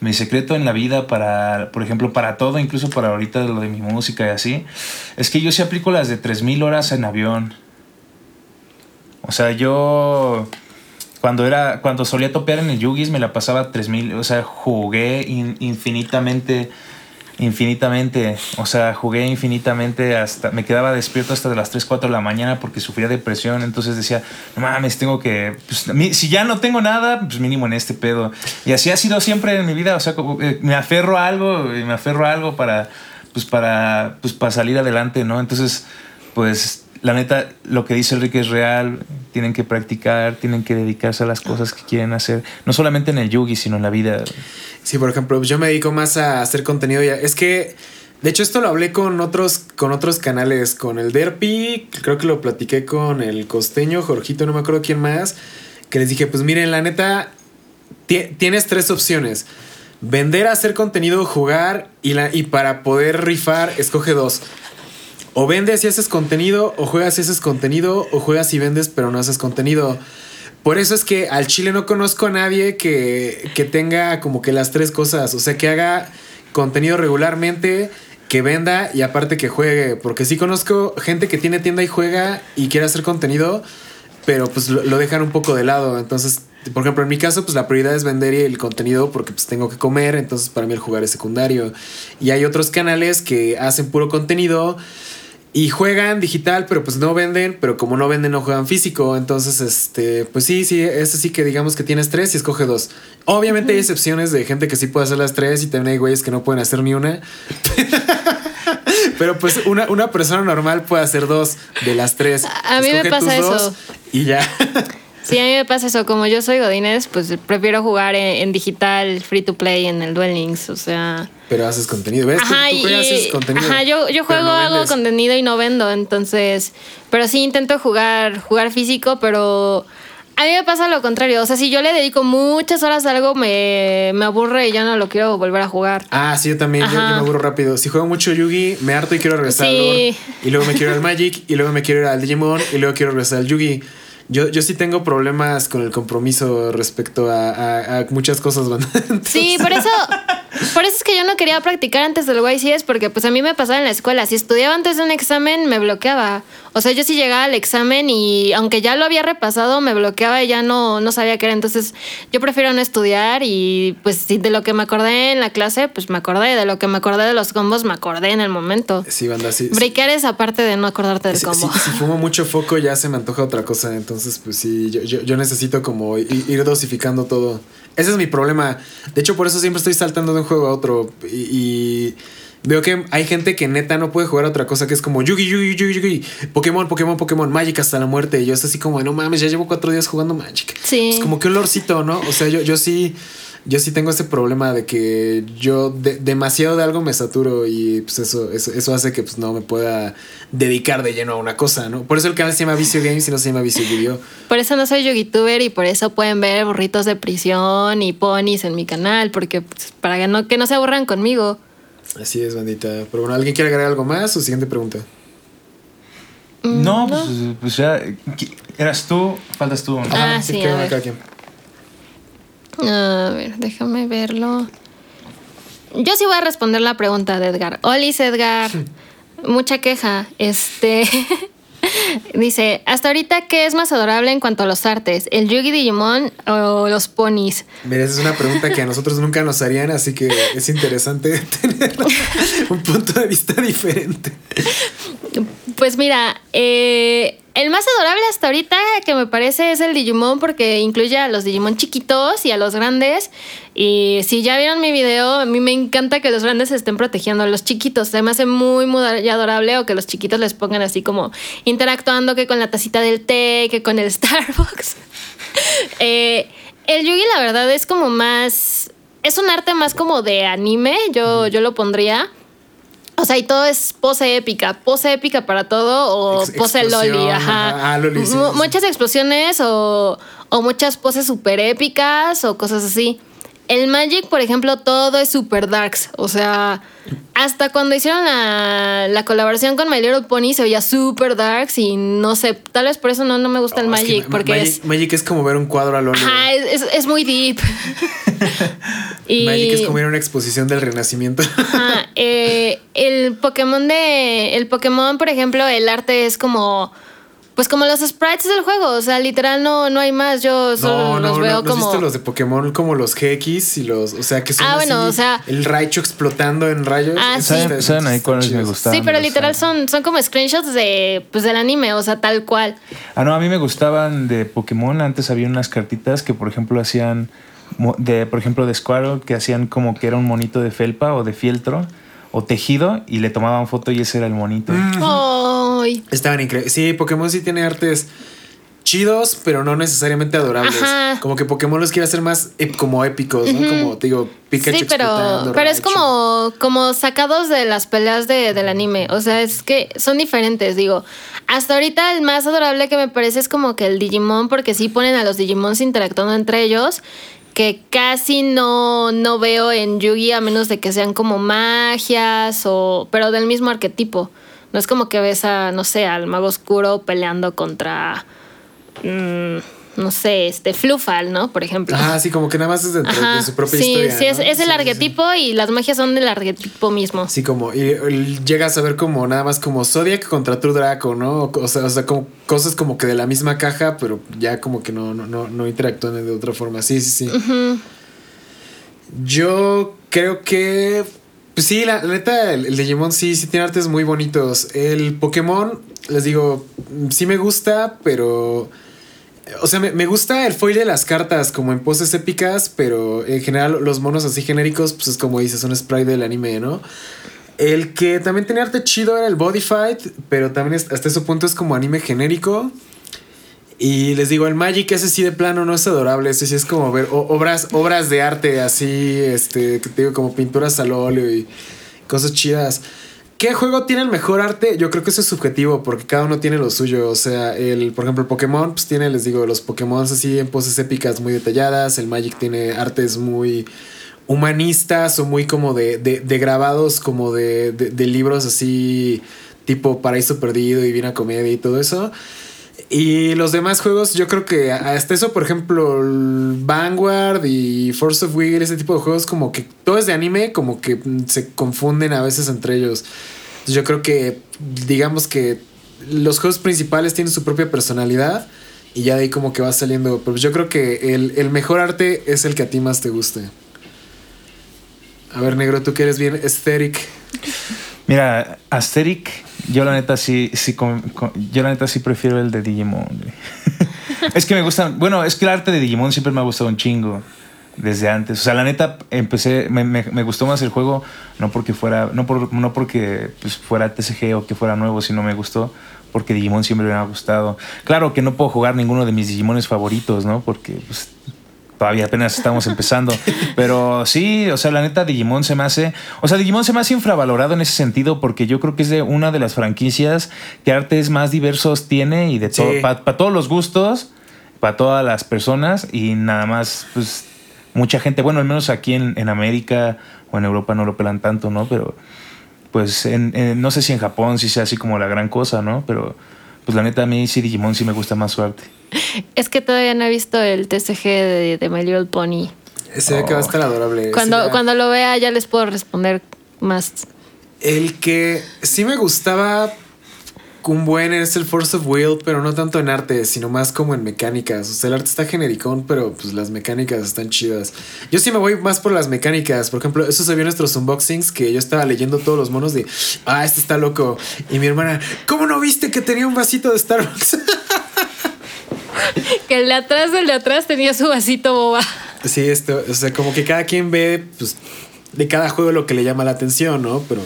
Mi secreto en la vida para, por ejemplo, para todo, incluso para ahorita lo de mi música y así, es que yo sí aplico las de 3000 horas en avión. O sea, yo cuando era cuando solía topear en el Yugis me la pasaba 3000, o sea, jugué in- infinitamente infinitamente, o sea, jugué infinitamente hasta me quedaba despierto hasta de las 3, 4 de la mañana porque sufría depresión, entonces decía, no mames, tengo que pues, si ya no tengo nada, pues mínimo en este pedo. Y así ha sido siempre en mi vida, o sea, eh, me aferro a algo, y me aferro a algo para pues para pues para salir adelante, ¿no? Entonces, pues la neta, lo que dice Enrique es real. Tienen que practicar, tienen que dedicarse a las cosas que quieren hacer. No solamente en el yugi, sino en la vida. Sí, por ejemplo, yo me dedico más a hacer contenido ya. Es que, de hecho, esto lo hablé con otros, con otros canales, con el Derpy, creo que lo platiqué con el costeño, Jorgito, no me acuerdo quién más, que les dije, pues miren, la neta, ti- tienes tres opciones. Vender, hacer contenido, jugar y, la, y para poder rifar, escoge dos. O vendes y haces contenido, o juegas y haces contenido, o juegas y vendes pero no haces contenido. Por eso es que al chile no conozco a nadie que, que tenga como que las tres cosas. O sea, que haga contenido regularmente, que venda y aparte que juegue. Porque sí conozco gente que tiene tienda y juega y quiere hacer contenido, pero pues lo, lo dejan un poco de lado. Entonces, por ejemplo, en mi caso, pues la prioridad es vender el contenido porque pues tengo que comer. Entonces, para mí el jugar es secundario. Y hay otros canales que hacen puro contenido. Y juegan digital, pero pues no venden, pero como no venden, no juegan físico. Entonces, este, pues sí, sí, eso sí que digamos que tienes tres y escoge dos. Obviamente hay excepciones de gente que sí puede hacer las tres y también hay güeyes que no pueden hacer ni una. pero pues una, una persona normal puede hacer dos de las tres. A- mí me Escoge pasa tus dos eso. Y ya. Sí, a mí me pasa eso. Como yo soy Godines, pues prefiero jugar en, en digital, free to play, en el Duel Links. O sea. pero haces contenido. ¿Ves? Tú- Ajá, tú, juegas y haces contenido. ajá, yo, yo juego, no hago contenido y no vendo, entonces, pero sí intento jugar, jugar físico, pero a mí me pasa lo contrario, o sea, si yo le dedico muchas horas a algo, me, me aburre y ya no lo quiero volver a jugar. Ah, sí, yo también. Yo, yo me aburro rápido. Si juego mucho Yugi, me harto y quiero regresar al Sí. Lore. Y luego me quiero ir al Magic. Y luego me quiero ir al Digimon. Y luego quiero regresar al Yugi. Yo, yo sí tengo problemas con el compromiso respecto a, a- a muchas cosas, banda. Sí, por eso, por eso es que yo no quería practicar antes del YCS, porque pues a mí me pasaba en la escuela, si estudiaba antes de un examen me bloqueaba. O sea, yo sí llegaba al examen y aunque ya lo había repasado, me bloqueaba y ya no, no sabía qué era. Entonces, yo prefiero no estudiar y pues de lo que me acordé en la clase, pues me acordé. De lo que me acordé de los combos, me acordé en el momento. Sí, banda, sí. sí. Breakear es aparte de no acordarte del combo. si- si fumo mucho foco ya se me antoja otra cosa. Entonces, pues sí, yo, yo, yo necesito como ir dosificando todo. Ese es mi problema. De hecho, por eso siempre estoy saltando de un juego a otro. Y, y veo que hay gente que neta no puede jugar a otra cosa que es como Yugi, Yugi, Yugi, Yugi, Pokémon, Pokémon, Pokémon, Magic hasta la muerte. Y yo es así como, no mames, ya llevo cuatro días jugando Magic. Sí. Es como que olorcito, ¿no? O sea, yo, yo sí. Yo sí tengo ese problema de que yo de- demasiado de algo me saturo y pues eso, eso, eso hace que pues no me pueda dedicar de lleno a una cosa, ¿no? Por eso el canal se llama Vicio Games y no se llama Vicio Video. Por eso no soy youtuber y por eso pueden ver burritos de prisión y ponis en mi canal, porque pues, para que no, que no se aburran conmigo. Así es, bandita. Pero bueno, ¿alguien quiere agregar algo más o siguiente pregunta? No, pues, pues ya. ¿qui- ¿Eras tú? Faltas tú. ¿no? Ah, sí, a ver. A ver, déjame verlo. Yo sí voy a responder la pregunta de Edgar. Olis, Edgar. Mucha queja. Este. Dice, hasta ahorita, ¿qué es más adorable en cuanto a los artes? ¿El Yugi Digimon o los ponis? Mira, esa es una pregunta que a nosotros nunca nos harían, así que es interesante tener un punto de vista diferente. Pues mira, eh, el más adorable hasta ahorita que me parece es el Digimon porque incluye a los Digimon chiquitos y a los grandes. Y si ya vieron mi video, a mí me encanta que los grandes estén protegiendo a los chiquitos. Se me hace muy, muy adorable o que los chiquitos les pongan así como interactuando que con la tacita del té, que con el Starbucks. Eh, el Yugi la verdad es como más... Es un arte más como de anime, yo, yo lo pondría. O sea, y todo es pose épica. Pose épica para todo o Ex- pose loli, ajá. Ah, loli, sí, sí. Muchas explosiones o, o muchas poses super épicas o cosas así. El Magic, por ejemplo, todo es super darks. O sea, hasta cuando hicieron la, la colaboración con My Little Pony se veía super darks y no sé, tal vez por eso no, no me gusta el es que Magic, Ma- porque Magic, es... Magic es como ver un cuadro al óleo. Ajá, es, es- es muy deep. y, Magic es como ir a una exposición del Renacimiento. Ajá, eh, el Pokémon de. El Pokémon, por ejemplo, el arte es como. Pues como los sprites del juego. O sea, literal no, no hay más. Yo solo los veo ¿no has como. visto los de Pokémon como los GX y los, o sea, que son Ah, bueno, o sea- el Raichu explotando en rayos? Ah, sí. ¿Saben, saben ahí cuáles me gustaban? Sí, pero literal son, son como screenshots de, pues, del anime, o sea, tal cual. Ah, no, a mí me gustaban de Pokémon. Antes había unas cartitas que, por ejemplo, hacían, mo- de, por ejemplo, de Squirrel, que hacían como que era un monito de felpa o de fieltro o tejido y le tomaban foto y ese era el monito. Mm. Estaban increíbles. Sí, Pokémon sí tiene artes chidos, pero no necesariamente adorables. Ajá. Como que Pokémon los quiere hacer más como épicos, ¿no? Como te digo, Pikachu Sí, pero, pero es como, como sacados de las peleas de, del anime. O sea, es que son diferentes, digo. Hasta ahorita el más adorable que me parece es como que el Digimon, porque sí ponen a los Digimons interactuando entre ellos, que casi no, no veo en Yugi a menos de que sean como magias o. pero del mismo arquetipo. No es como que ves a, no sé, al mago oscuro peleando contra. mm, no sé, este Flufal, ¿no? Por ejemplo. Ah, sí, como que nada más es dentro Ajá. de su propia sí, historia. sí, es, ¿no? es el sí. arquetipo y las magias son del arquetipo mismo. Sí, como, y, y llegas a ver como nada más como Zodiac contra True Draco, ¿no? O sea, o sea, como cosas como que de la misma caja, pero ya como que no, no, no, no interactúan de otra forma. Sí, sí, sí. Yo creo que. Pues sí, la, neta, el, Digimon sí, sí tiene artes muy bonitos. El Pokémon, les digo, sí me gusta, pero. O sea, me, me gusta el foil de las cartas como en poses épicas, pero en general los monos así genéricos, pues es como dices, un sprite del anime, ¿no? El que también tenía arte chido era el Body Fight, pero también hasta ese punto es como anime genérico. Y les digo, el Magic ese sí de plano no es adorable, ese sí es como ver obras, obras de arte así, este, que te digo, como pinturas al óleo y cosas chidas. ¿Qué juego tiene el mejor arte? Yo creo que eso es subjetivo, porque cada uno tiene lo suyo. O sea, el, por ejemplo, el Pokémon, pues tiene, les digo, los Pokémon así en poses épicas muy detalladas. El Magic tiene artes muy humanistas o muy como de, de, de grabados, como de, de, libros así, tipo Paraíso Perdido, Divina Comedia y todo eso. Y los demás juegos, yo creo que hasta eso, por ejemplo, Vanguard y Force of Will, ese tipo de juegos, como que todo es de anime, como que se confunden a veces entre ellos. Yo creo que, digamos que los juegos principales tienen su propia personalidad y ya de ahí como que va saliendo. Pero yo creo que el, el mejor arte es el que a ti más te guste. A ver, negro, tú que eres bien aesthetic. Mira, Asterix, yo la neta sí, sí con- yo la neta sí prefiero el de Digimon. es que me gustan, bueno, es que el arte de Digimon siempre me ha gustado un chingo desde antes. O sea, la neta empecé, me gustó más el juego, no porque fuera, no, por, no porque pues, fuera TCG o que fuera nuevo, sino me gustó porque Digimon siempre me ha gustado. Claro que no puedo jugar ninguno de mis Digimones favoritos, ¿no? Porque pues, todavía apenas estamos empezando. Pero sí, o sea, la neta, Digimon se me hace. O sea, Digimon se me hace infravalorado en ese sentido porque yo creo que es de una de las franquicias que artes más diversos tiene y de todo. Sí. Para todos los gustos, para todas las personas y nada más, pues, mucha gente. Bueno, al menos aquí en, en América o en Europa no lo pelan tanto, ¿no? Pero, pues, en- en- no sé si en Japón sí sea así como la gran cosa, ¿no? Pero, pues, la neta, a mí sí, Digimon sí me gusta más su arte. Es que todavía no he visto el TCG de, de My Little Pony. Se ve que va a estar adorable. Cuando, Sí, cuando lo vea ya les puedo responder más. El que sí me gustaba un buen es el Force of Will, pero no tanto en arte, sino más como en mecánicas. O sea, el arte está genericón, pero pues las mecánicas están chidas. Yo sí me voy más por las mecánicas. Por ejemplo, eso se vio en nuestros unboxings que yo estaba leyendo todos los monos de, ah, este está loco. Y mi hermana, ¿cómo no viste que tenía un vasito de Starbucks? Que el de atrás del de atrás tenía su vasito boba. sí, esto, o sea, como que cada quien ve, pues, de cada juego lo que le llama la atención, ¿no? Pero,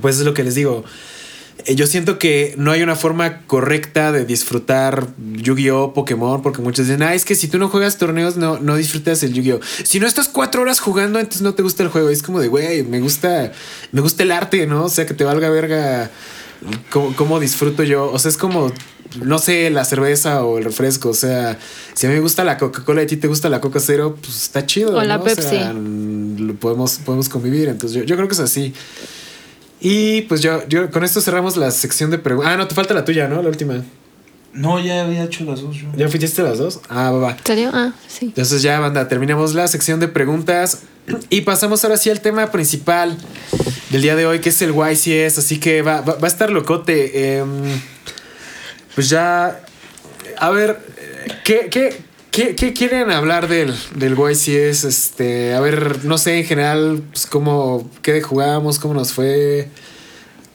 pues es lo que les digo. Eh, yo siento que no hay una forma correcta de disfrutar Yu-Gi-Oh, Pokémon, porque muchos dicen, ah, es que si tú no juegas torneos, no, no disfrutas el Yu-Gi-Oh. Si no estás cuatro horas jugando, entonces no te gusta el juego. es como de, güey, me gusta, me gusta el arte, ¿no? O sea, que te valga verga cómo, cómo disfruto yo. O sea, es como no sé, la cerveza o el refresco. O sea, si a mí me gusta la Coca-Cola y a ti te gusta la Coca Cero, pues está chido. O la Pepsi. lo podemos, podemos convivir. Entonces yo, yo, creo que es así. Y pues yo, yo con esto cerramos la sección de preguntas. Ah, no, te falta la tuya, ¿no? La última. No, ya había hecho las dos. Yo. ¿Ya fuiste las dos? Ah, va, va. ¿Serio? Ah, sí. Entonces ya, banda, terminamos la sección de preguntas y pasamos ahora sí al tema principal del día de hoy, que es el YCS. Así que va, va, va a estar locote. Eh, pues ya, a ver, ¿qué, qué, qué, qué quieren hablar del, del YCS? Este, a ver, no sé, en general, pues cómo, qué jugamos, cómo nos fue,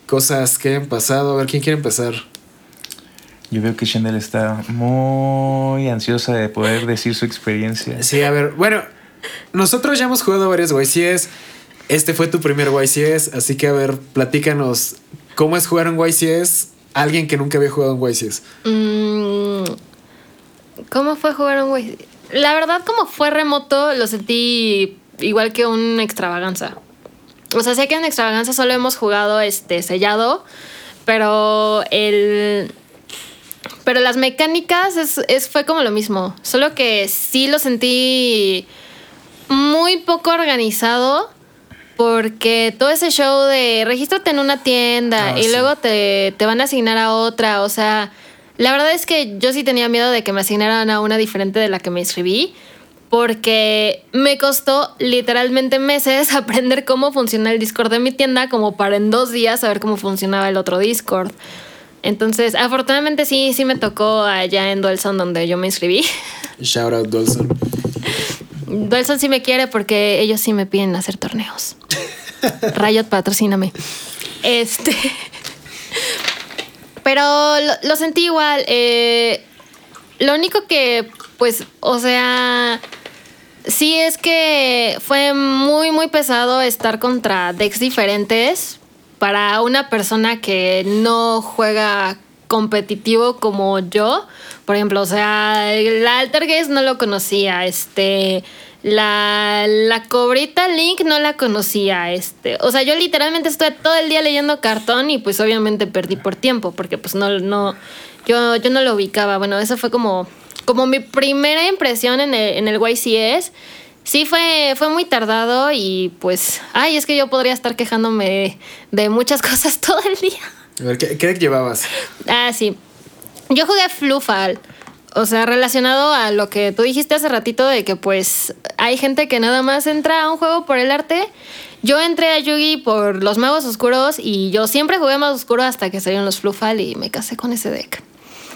cosas que han pasado. A ver, ¿quién quiere empezar? Yo veo que Chanel está muy ansiosa de poder decir su experiencia. Sí, a ver, bueno, nosotros ya hemos jugado varios YCS. Este fue tu primer YCS, así que a ver, platícanos cómo es jugar un YCS alguien que nunca había jugado un YCS. Mm, ¿Cómo fue jugar un YCS? La verdad, como fue remoto, lo sentí igual que un extravaganza. O sea, sé que en extravaganza solo hemos jugado este sellado, pero el. Pero las mecánicas es, es, fue como lo mismo. Solo que sí lo sentí muy poco organizado porque todo ese show de regístrate en una tienda ah, y sí. luego te, te, van a asignar a otra, o sea, la verdad es que yo sí tenía miedo de que me asignaran a una diferente de la que me inscribí, porque me costó literalmente meses aprender cómo funciona el Discord de mi tienda, como para en dos días saber cómo funcionaba el otro Discord. Entonces, afortunadamente sí, sí me tocó allá en Duelson donde yo me inscribí. Shout out Duelson. Duelson sí me quiere porque ellos sí me piden hacer torneos. Riot, patrocíname. Este. Pero lo, sentí igual. Eh, lo único que, pues, o sea. Sí es que fue muy, muy pesado estar contra decks diferentes para una persona que no juega competitivo como yo. Por ejemplo, o sea, la Altergeist no lo conocía. Este. La, la cobrita Link no la conocía. Este. O sea, yo literalmente estuve todo el día leyendo cartón y pues obviamente perdí por tiempo. Porque pues no, no. Yo, yo no lo ubicaba. Bueno, eso fue como. Como mi primera impresión en el, en el YCS. Sí, fue, fue muy tardado y pues. Ay, es que yo podría estar quejándome de, de muchas cosas todo el día. A ver, ¿qué, qué llevabas? Ah, sí. Yo jugué Flufal. O sea, relacionado a lo que tú dijiste hace ratito de que pues hay gente que nada más entra a un juego por el arte. Yo entré a Yugi por los magos oscuros y yo siempre jugué más oscuro hasta que salieron los Flufal y me casé con ese deck.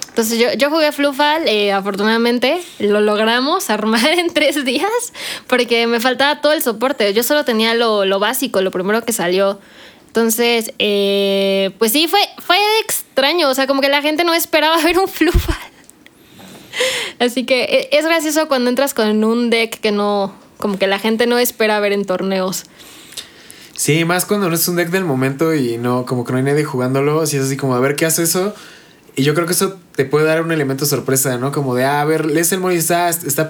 Entonces yo, yo jugué Flufal, eh, afortunadamente lo logramos armar en tres días porque me faltaba todo el soporte. Yo solo tenía lo, lo básico, lo primero que salió. Entonces, eh, pues sí, fue, fue extraño. O sea, como que la gente no esperaba ver un Flufal. Así que eh, es gracioso cuando entras con un deck que no, como que la gente no espera ver en torneos. Sí, más cuando no es un deck del momento y no, como que no hay nadie jugándolo, así es así como, a ver qué hace eso. Y yo creo que eso te puede dar un elemento sorpresa, ¿no? Como de, ah, a ver, lees el mono está, está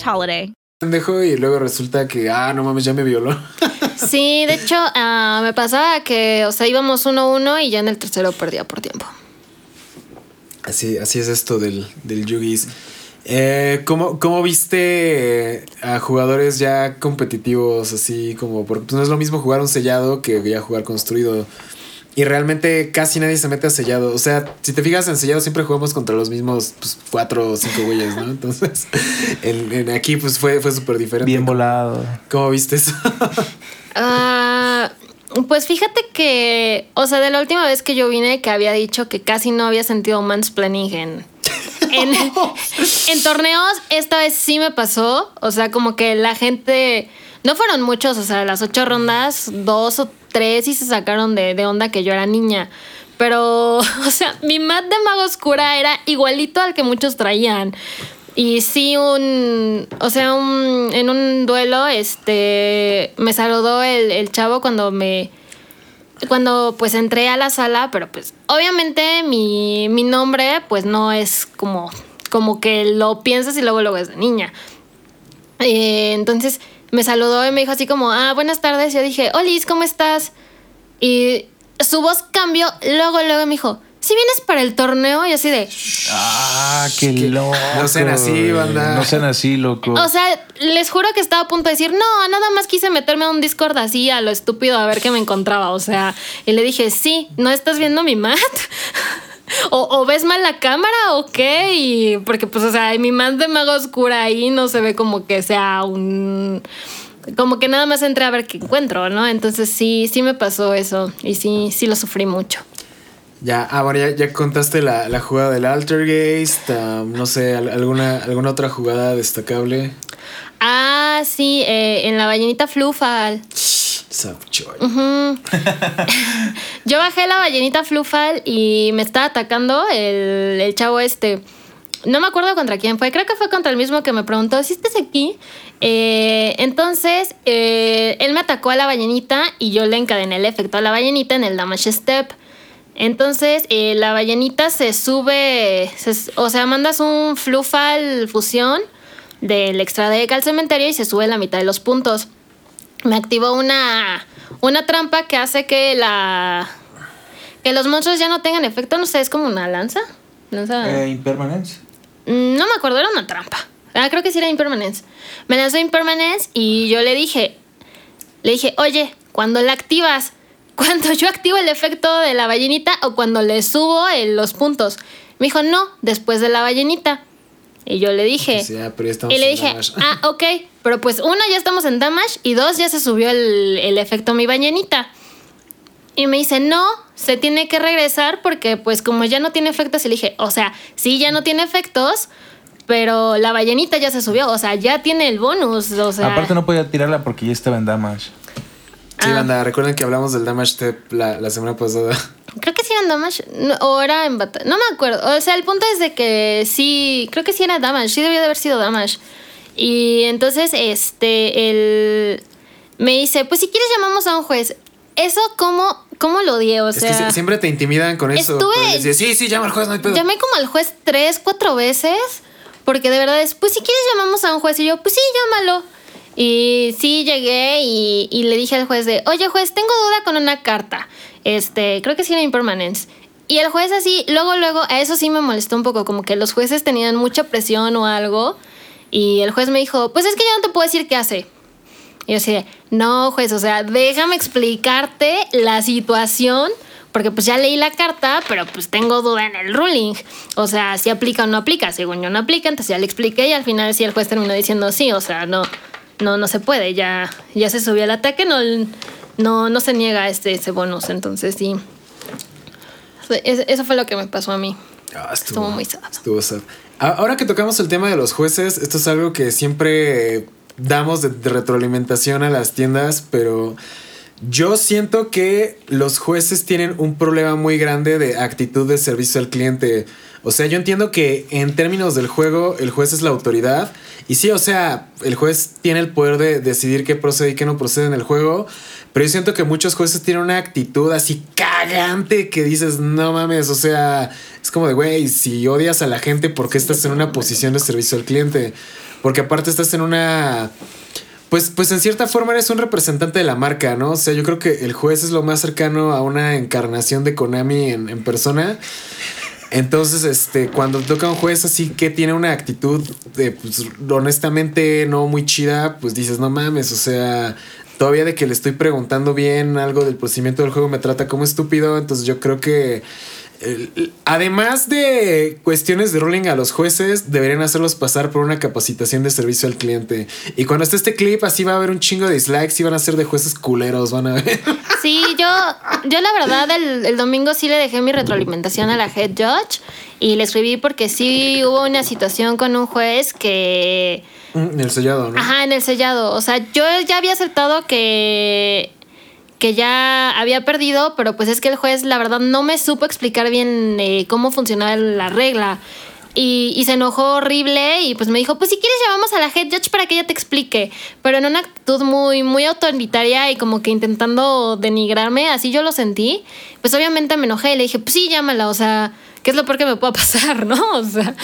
holiday. Pendejo y luego resulta que, ah, no mames, ya me violó. Sí, de hecho, ah, me pasaba que, o sea, íbamos 1-1 y ya en el tercero perdía por tiempo. Así, así es esto del, del Yugis. Eh, ¿cómo, cómo viste a jugadores ya competitivos así como? Porque pues, no es lo mismo jugar un sellado que ya jugar construido. Y realmente casi nadie se mete a sellado. O sea, si te fijas en sellado siempre jugamos contra los mismos pues, cuatro o cinco güeyes, ¿no? Entonces, en, en aquí pues fue, fue súper diferente. Bien volado. ¿Cómo viste eso? Ah, pues fíjate que, o sea, de la última vez que yo vine, que había dicho que casi no había sentido mansplaining en, en, en torneos, esta vez sí me pasó. O sea, como que la gente, no fueron muchos, o sea, las ocho rondas, dos o tres y se sacaron de, de onda que yo era niña. Pero, o sea, mi mat de mago oscura era igualito al que muchos traían. Y sí, un. O sea, un, en un duelo, este. Me saludó el, el chavo cuando me. Cuando pues entré a la sala, pero pues obviamente mi, mi nombre pues no es como, como que lo piensas y luego luego es de niña. Eh, entonces me saludó y me dijo así como, ah, buenas tardes. Yo dije, Olis, ¿cómo estás? Y su voz cambió, luego, luego me dijo, si vienes para el torneo, y así de, Ah, qué loco. no sean así, banda. No sean así, loco. O sea, les juro que estaba a punto de decir, no, nada más quise meterme a un Discord así a lo estúpido a ver qué me encontraba. O sea, y le dije, sí, ¿no estás viendo mi mat? O, o ves mal la cámara o qué? Y porque, pues, o sea, mi mat de mago oscura ahí no se ve como que sea un. Como que nada más entré a ver qué encuentro, ¿no? Entonces sí, sí me pasó eso. Y sí, sí lo sufrí mucho. Ya, ah, bueno, ya, ya contaste la, la jugada del Altergeist. um, no sé, al- alguna, alguna otra jugada destacable. Ah, sí, eh, en la ballenita Flufal. Sapchoy. Yo bajé la ballenita Flufal y me estaba atacando el, el chavo este. No me acuerdo contra quién fue, creo que fue contra el mismo que me preguntó, ¿si estás aquí? Eh, entonces, eh, él me atacó a la ballenita y yo le encadené el efecto a la ballenita en el damage step. Entonces, eh, la ballenita se sube, o sea, mandas un Flufal fusión del extra deck al cementerio y se sube la mitad de los puntos me activó una, una trampa que hace que la que los monstruos ya no tengan efecto, no sé, es como una lanza. lanza Eh, Impermanence. Mm, no me acuerdo, era una trampa. Ah, creo que sí era Impermanence. Me lanzó Impermanence y yo le dije, le dije, oye, cuando la activas, cuando yo activo el efecto de la ballenita o cuando le subo el- los puntos. Me dijo, no, después de la ballenita. Y yo le dije, Sí, ya, pero ya estamos y le en dije, damage. ah, ok, pero pues uno, ya estamos en damage y dos, ya se subió el, el efecto mi ballenita. Y me dice, no, se tiene que regresar porque pues como ya no tiene efectos, y le dije, o sea, sí, ya no tiene efectos, pero la ballenita ya se subió, o sea, ya tiene el bonus, o sea... Aparte no podía tirarla porque ya estaba en damage. Sí, Ah. banda, recuerden que hablamos del damage step la, la semana pasada. Creo que sí era en damage, no, o era en batalla, no me acuerdo, o sea, el punto es de que sí, creo que sí era damage, sí debió de haber sido damage. Y entonces, este, el... Me dice, pues si quieres llamamos a un juez. Eso, ¿cómo, cómo lo odié? O es sea... que si- siempre te intimidan con eso. Estuve- decir, sí, sí, llama al juez, no hay pedo. Llamé como al juez tres, cuatro veces, porque de verdad es, pues si quieres llamamos a un juez. Y yo, pues sí, llámalo. Y sí llegué y, le dije al juez de, oye juez, tengo duda con una carta. Este, creo que sí era impermanence. Y el juez así, luego, luego, a eso sí me molestó un poco, como que los jueces tenían mucha presión o algo. Y el juez me dijo, pues es que yo no te puedo decir qué hace. Y yo así no, juez, o sea, déjame explicarte la situación, porque pues ya leí la carta, pero pues tengo duda en el ruling. O sea, si aplica o no aplica. Según yo no aplica, entonces ya le expliqué y al final sí el juez terminó diciendo sí, o sea, no, no, no se puede, ya, ya se subió el ataque, no, no, no se niega este, ese bonus, entonces sí. Es- Eso fue lo que me pasó a mí. Ah, Estuvo muy sad. Estuvo sad. Ahora que tocamos el tema de los jueces, esto es algo que siempre damos de retroalimentación a las tiendas, pero yo siento que los jueces tienen un problema muy grande de actitud de servicio al cliente. O sea, yo entiendo que en términos del juego, el juez es la autoridad. Y sí, o sea, el juez tiene el poder de decidir qué procede y qué no procede en el juego. Pero yo siento que muchos jueces tienen una actitud así cagante que dices, no mames, o sea, es como de, güey, si odias a la gente, ¿por qué estás en una posición de servicio al cliente? Porque aparte estás en una pues, pues en cierta forma eres un representante de la marca, ¿no? O sea, yo creo que el juez es lo más cercano a una encarnación de Konami en, en persona. Entonces, este, cuando toca un juez así que tiene una actitud de, pues, honestamente no muy chida, pues dices, no mames, o sea, todavía de que le estoy preguntando bien algo del procedimiento del juego me trata como estúpido, entonces yo creo que además de cuestiones de ruling a los jueces, deberían hacerlos pasar por una capacitación de servicio al cliente. Y cuando esté este clip, así va a haber un chingo de dislikes y van a ser de jueces culeros, van a ver. Sí, yo, yo la verdad el, el domingo sí le dejé mi retroalimentación a la head judge y le escribí porque sí hubo una situación con un juez que... En el sellado, ¿no? Ajá, en el sellado. O sea, yo ya había aceptado que que ya había perdido, pero pues es que el juez la verdad no me supo explicar bien eh, cómo funcionaba la regla. Y, y, se enojó horrible y pues me dijo, pues si quieres llamamos a la head judge para que ella te explique. Pero en una actitud muy, muy autoritaria y como que intentando denigrarme, así yo lo sentí. Pues obviamente me enojé y le dije, pues sí, llámala, o sea, ¿qué es lo peor que me pueda pasar, no? O sea,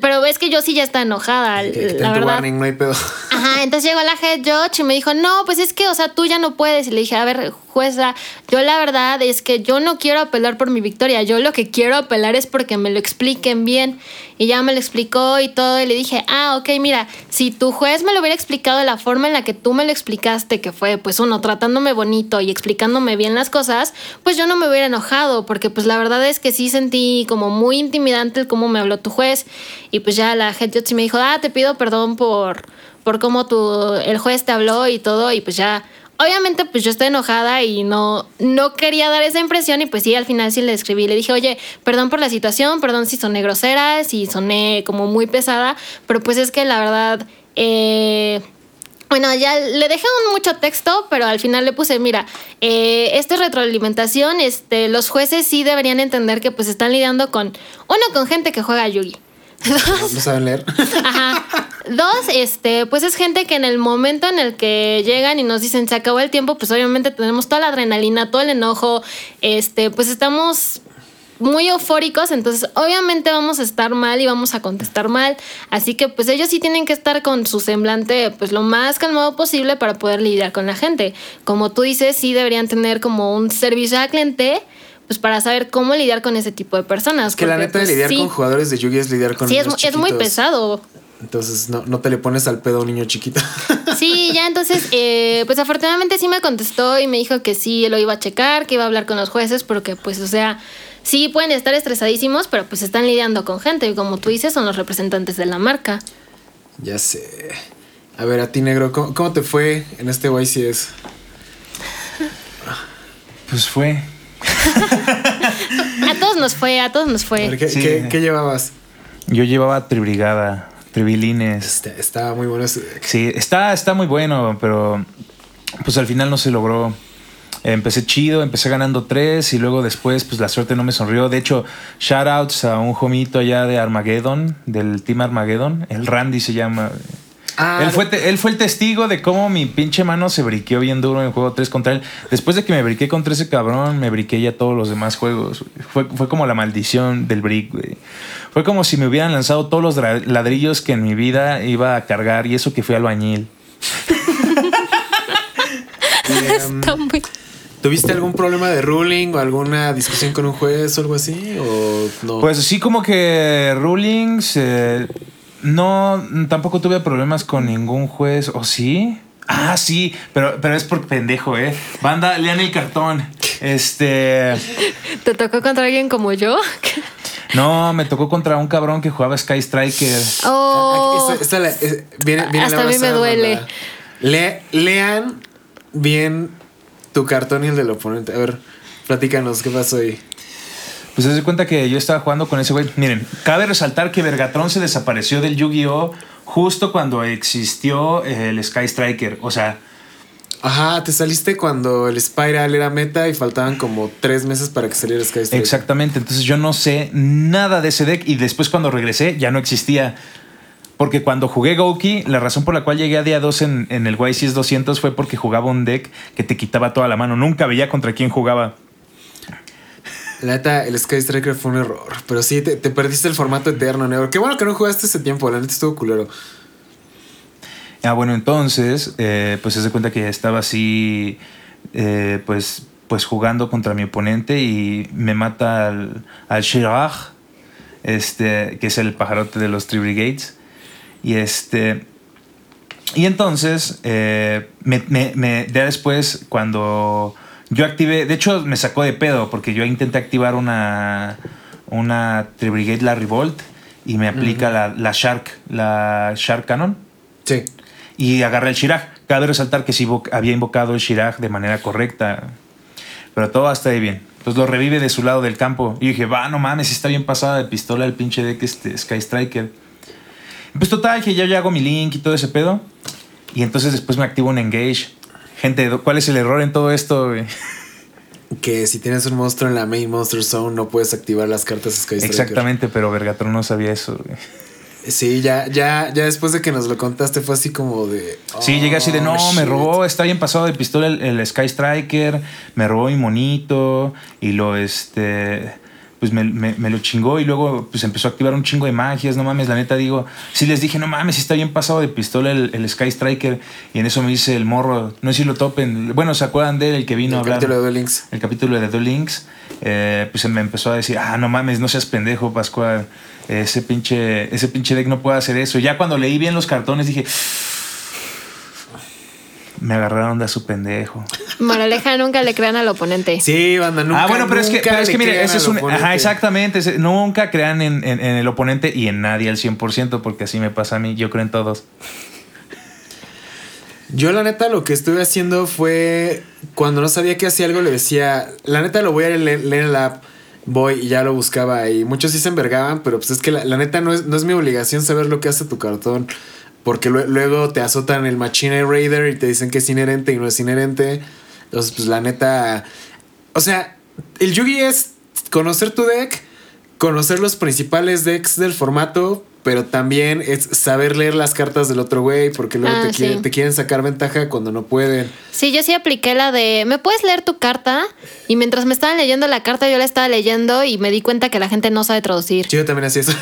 pero es que yo sí ya está enojada. la verdad. Warning, no hay pedo. Ajá, entonces llegó la head judge y me dijo, no, pues es que, o sea, tú ya no puedes. Y le dije, a ver, jueza, yo la verdad es que yo no quiero apelar por mi victoria. Yo lo que quiero apelar es porque me lo expliquen bien. Y ya me lo explicó y todo. Y le dije, ah, ok, mira, si tu juez me lo hubiera explicado de la forma en la que tú me lo explicaste, que fue, pues uno, tratándome bonito y explicándome bien las cosas, pues yo no me hubiera enojado. Porque, pues la verdad es que sí sentí como muy intimidante el cómo me habló tu juez y pues ya la judge me dijo, ah, te pido perdón por, por cómo tu, el juez te habló y todo. Y pues ya, obviamente pues yo estoy enojada y no, no quería dar esa impresión. Y pues sí, al final sí le escribí. Le dije, oye, perdón por la situación, perdón si soné grosera, si soné como muy pesada. Pero pues es que la verdad... Eh, bueno, ya le dejé un mucho texto, pero al final le puse, mira, eh, esta es retroalimentación, este, los jueces sí deberían entender que pues están lidiando con, uno, con gente que juega Yugi. No, saben leer. Ajá. Dos, este, pues es gente que en el momento en el que llegan y nos dicen se acabó el tiempo, pues obviamente tenemos toda la adrenalina, todo el enojo, este, pues estamos muy eufóricos, entonces obviamente vamos a estar mal y vamos a contestar mal, así que pues ellos sí tienen que estar con su semblante pues lo más calmado posible para poder lidiar con la gente. Como tú dices, sí deberían tener como un servicio al cliente pues para saber cómo lidiar con ese tipo de personas. Que la neta de pues, lidiar sí. con jugadores de Yugi es lidiar con Sí, es, niños es muy chiquitos. pesado. Entonces no, no te le pones al pedo a un niño chiquito. Sí, ya entonces, eh, pues afortunadamente sí me contestó y me dijo que sí lo iba a checar, que iba a hablar con los jueces, porque pues, o sea, sí pueden estar estresadísimos, pero pues están lidiando con gente y como tú dices, son los representantes de la marca. ya sé. A ver, a ti, negro, ¿cómo, cómo te fue en este YCS? Pues fue. A todos nos fue, a todos nos fue. ver, ¿qué, Sí. qué- qué llevabas? Yo llevaba tribrigada, tribilines. Este, estaba muy bueno. Sí, está, está muy bueno, pero pues al final no se logró. Empecé chido, empecé ganando tres y luego después pues la suerte no me sonrió. De hecho, shoutouts a un homito allá de Armageddon, del Team Armageddon. El Randy se llama. Ah, él, fue él fue el testigo de cómo mi pinche mano se briqueó bien duro en el juego 3 contra él. Después de que me briqué contra ese cabrón, me briqué ya todos los demás juegos. Fue, fue como la maldición del brick, güey. Fue como si me hubieran lanzado todos los ladrillos que en mi vida iba a cargar y eso que fui albañil. Em, Está muy- ¿Tuviste algún problema de ruling o alguna discusión con un juez o algo así? ¿O no? Pues así como que rulings, eh, no, tampoco tuve problemas con ningún juez, ¿o sí? Ah, sí, pero, pero es por pendejo, ¿eh? Banda, lean el cartón. Este... ¿Te tocó contra alguien como yo? No, me tocó contra un cabrón que jugaba Sky Striker. Oh, Esta- esta la- es- viene- viene Hasta la a mí me duele. Le- lean bien tu cartón y el del oponente. A ver, platícanos, ¿qué pasó ahí? Pues se cuenta que yo estaba jugando con ese güey. Miren, cabe resaltar que Vergatron se desapareció del Yu-Gi-Oh! justo cuando existió el Sky Striker. O sea, Ajá, te saliste cuando el Spiral era meta y faltaban como tres meses para que saliera Sky Striker. Exactamente, entonces yo no sé nada de ese deck y después cuando regresé ya no existía. Porque cuando jugué Gouki, la razón por la cual llegué a día 2 en, en el YCS 200 fue porque jugaba un deck que te quitaba toda la mano. Nunca veía contra quién jugaba. La neta, el Sky Striker fue un error. Pero sí, te, te perdiste el formato eterno, negro. Qué bueno que no jugaste ese tiempo, la neta estuvo culero. Ah, bueno, entonces, eh, pues se da cuenta que estaba así, eh, pues, pues jugando contra mi oponente y me mata al, al Chirag, este, que es el pajarote de los Three Brigades. Y este. Y entonces, eh, me- me- ya después, cuando yo activé, de hecho me sacó de pedo, porque yo intenté activar una, una Three Brigade la Revolt y me aplica la, la Shark, la Shark Cannon Sí. y agarré el Shirag. Cabe resaltar que sí había invocado el Shirag de manera correcta, pero todo hasta ahí bien. Entonces lo revive de su lado del campo. Y dije, va, no mames, está bien pasada de pistola el pinche deck este Sky Striker. Pues total, que yo ya hago mi link y todo ese pedo. Y entonces después me activo un engage. Gente, ¿cuál es el error en todo esto? güey? Que si tienes un monstruo en la main monster zone no puedes activar las cartas Sky Striker. Exactamente, pero Vergatron no sabía eso. güey. Sí, ya, ya, ya después de que nos lo contaste fue así como de. Sí, llegué así de, no, oh, me shit". robó, está bien pasado de pistola el, el Sky Striker, me robó mi monito y lo, este, pues me, me- me lo chingó y luego pues empezó a activar un chingo de magias, no mames, la neta digo, sí les dije, no mames, está bien pasado de pistola el, el Sky Striker y en eso me dice el morro, no sé si lo topen, bueno, ¿se acuerdan de él, el que vino El a hablar? capítulo de Duel Links. el capítulo de Duel Links, eh, pues me empezó a decir, ah, no mames, no seas pendejo, Pascual. Ese pinche, ese pinche deck no puede hacer eso. Y ya cuando leí bien los cartones dije, me agarraron de a su pendejo. Moraleja, nunca le crean al oponente. Sí, banda, nunca. ah, bueno, pero es que, pero es que mire, ese es un. oponente. Ajá, exactamente. ese- nunca crean en, en- en el oponente y en nadie al 100%, porque así me pasa a mí. Yo creo en todos. Yo la neta lo que estuve haciendo fue cuando no sabía que hacía algo le decía, la neta lo voy a leer, leer en la app, voy y ya lo buscaba y muchos sí se envergaban, pero pues es que la, la neta no es, no es mi obligación saber lo que hace tu cartón, porque lue- luego te azotan el Machine Raider y te dicen que es inherente y no es inherente, entonces pues la neta, o sea, el Yugi es conocer tu deck, conocer los principales decks del formato, pero también es saber leer las cartas del otro güey, porque luego Ah, te, quieren, te quieren sacar ventaja cuando no pueden. Sí, yo sí apliqué la de, ¿me puedes leer tu carta? Y mientras me estaban leyendo la carta, yo la estaba leyendo y me di cuenta que la gente no sabe traducir. Sí, Yo también hacía eso.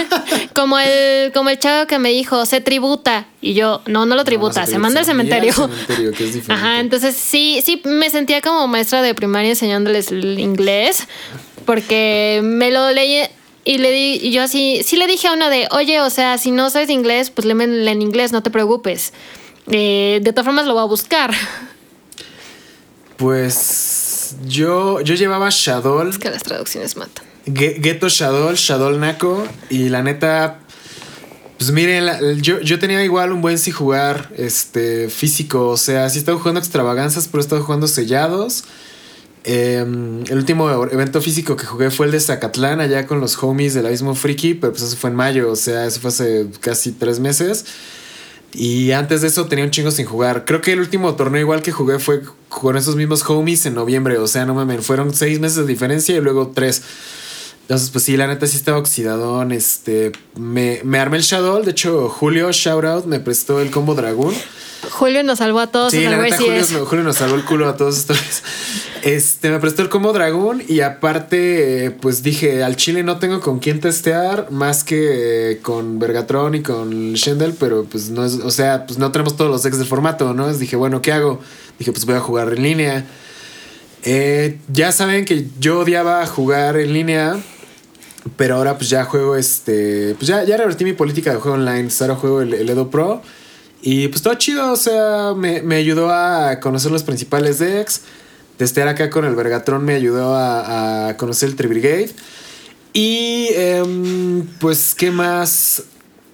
Como el, como el chavo que me dijo, se tributa. Y yo, no, no lo tributa, No, se manda al cementerio. al cementerio, que es diferente. Ajá, entonces sí, sí me sentía como maestra de primaria enseñándoles el inglés, porque me lo leí y le di, y yo así, sí le dije a una de, oye, o sea, si no sabes inglés, pues léemelo en inglés, no te preocupes. Eh, de todas formas lo voy a buscar. Pues yo, yo llevaba Shadow, Es que las traducciones matan. Ghetto Shadow, Shadow Nako, y la neta, pues miren, la- yo, yo tenía igual un buen si jugar este, físico, o sea, sí estaba jugando extravaganzas, pero estaba jugando sellados. Eh, el último evento físico que jugué fue el de Zacatlán, allá con los homies del Abismo Friki, pero pues eso fue en mayo, o sea, eso fue hace casi tres meses. Y antes de eso tenía un chingo sin jugar. Creo que el último torneo igual que jugué fue con esos mismos homies en noviembre. O sea, no mames, fueron seis meses de diferencia y luego tres. Entonces, pues sí, la neta sí estaba oxidadón. Este, me, me armé el Shadow. De hecho, Julio, shout out, me prestó el combo dragón. Julio nos salvó a todos Sí, la neta, Julio, CS. no- Julio nos salvó el culo a todos estos. Este, me prestó el combo dragón y aparte, pues dije, al chile no tengo con quién testear más que eh, con Vergatron y con Shendel, pero pues no es, o sea, pues no tenemos todos los decks del formato, ¿no? Entonces dije, bueno, ¿qué hago? Dije, pues voy a jugar en línea. Eh, ya saben que yo odiaba jugar en línea. Pero ahora pues ya juego este. Pues ya, ya revertí mi política de juego online. Entonces, Ahora juego el, el Edo Pro. Y pues todo chido. O sea, me, me ayudó a conocer los principales decks. Testear acá con el Vergatron me ayudó a, a conocer el Tribrigade. Y em, pues, ¿qué más?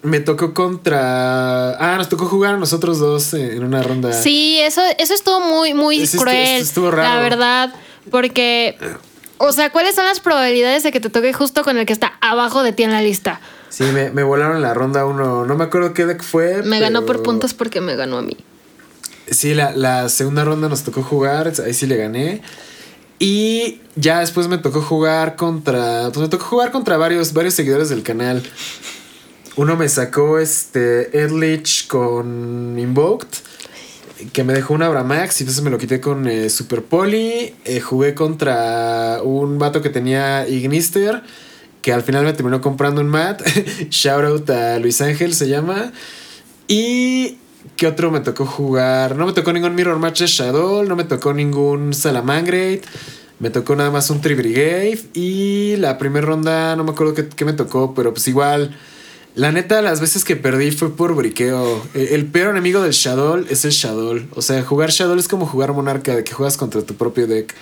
Me tocó contra. Ah, nos tocó jugar a nosotros dos en una ronda. Sí, eso, eso estuvo muy, muy Eso cruel. estuvo raro. La verdad. Porque, o sea, ¿cuáles son las probabilidades de que te toque justo con el que está abajo de ti en la lista? Sí, me, me volaron la ronda uno. No me acuerdo qué deck fue. Me ganó por puntos porque me ganó a mí. Sí, la, la segunda ronda nos tocó jugar, ahí sí le gané. Y ya después me tocó jugar contra. Pues me tocó jugar contra varios, varios seguidores del canal. Uno me sacó este Edlich con Invoked. Que me dejó un Abramax y entonces me lo quité con eh, Super Poli. Eh, jugué contra un vato que tenía Ignister. Que al final me terminó comprando un mat. Shout out a Luis Ángel se llama. Y ¿Qué otro me tocó jugar? No me tocó ningún Mirror Match Shadow, no me tocó ningún Salamangreat. Me tocó nada más un Tribrigade. Y la primera ronda, no me acuerdo qué, qué me tocó, pero pues igual. La neta, las veces que perdí fue por briqueo. E- El peor enemigo del Shadow es el Shadow. O sea, jugar Shadow es como jugar Monarca, de que juegas contra tu propio deck.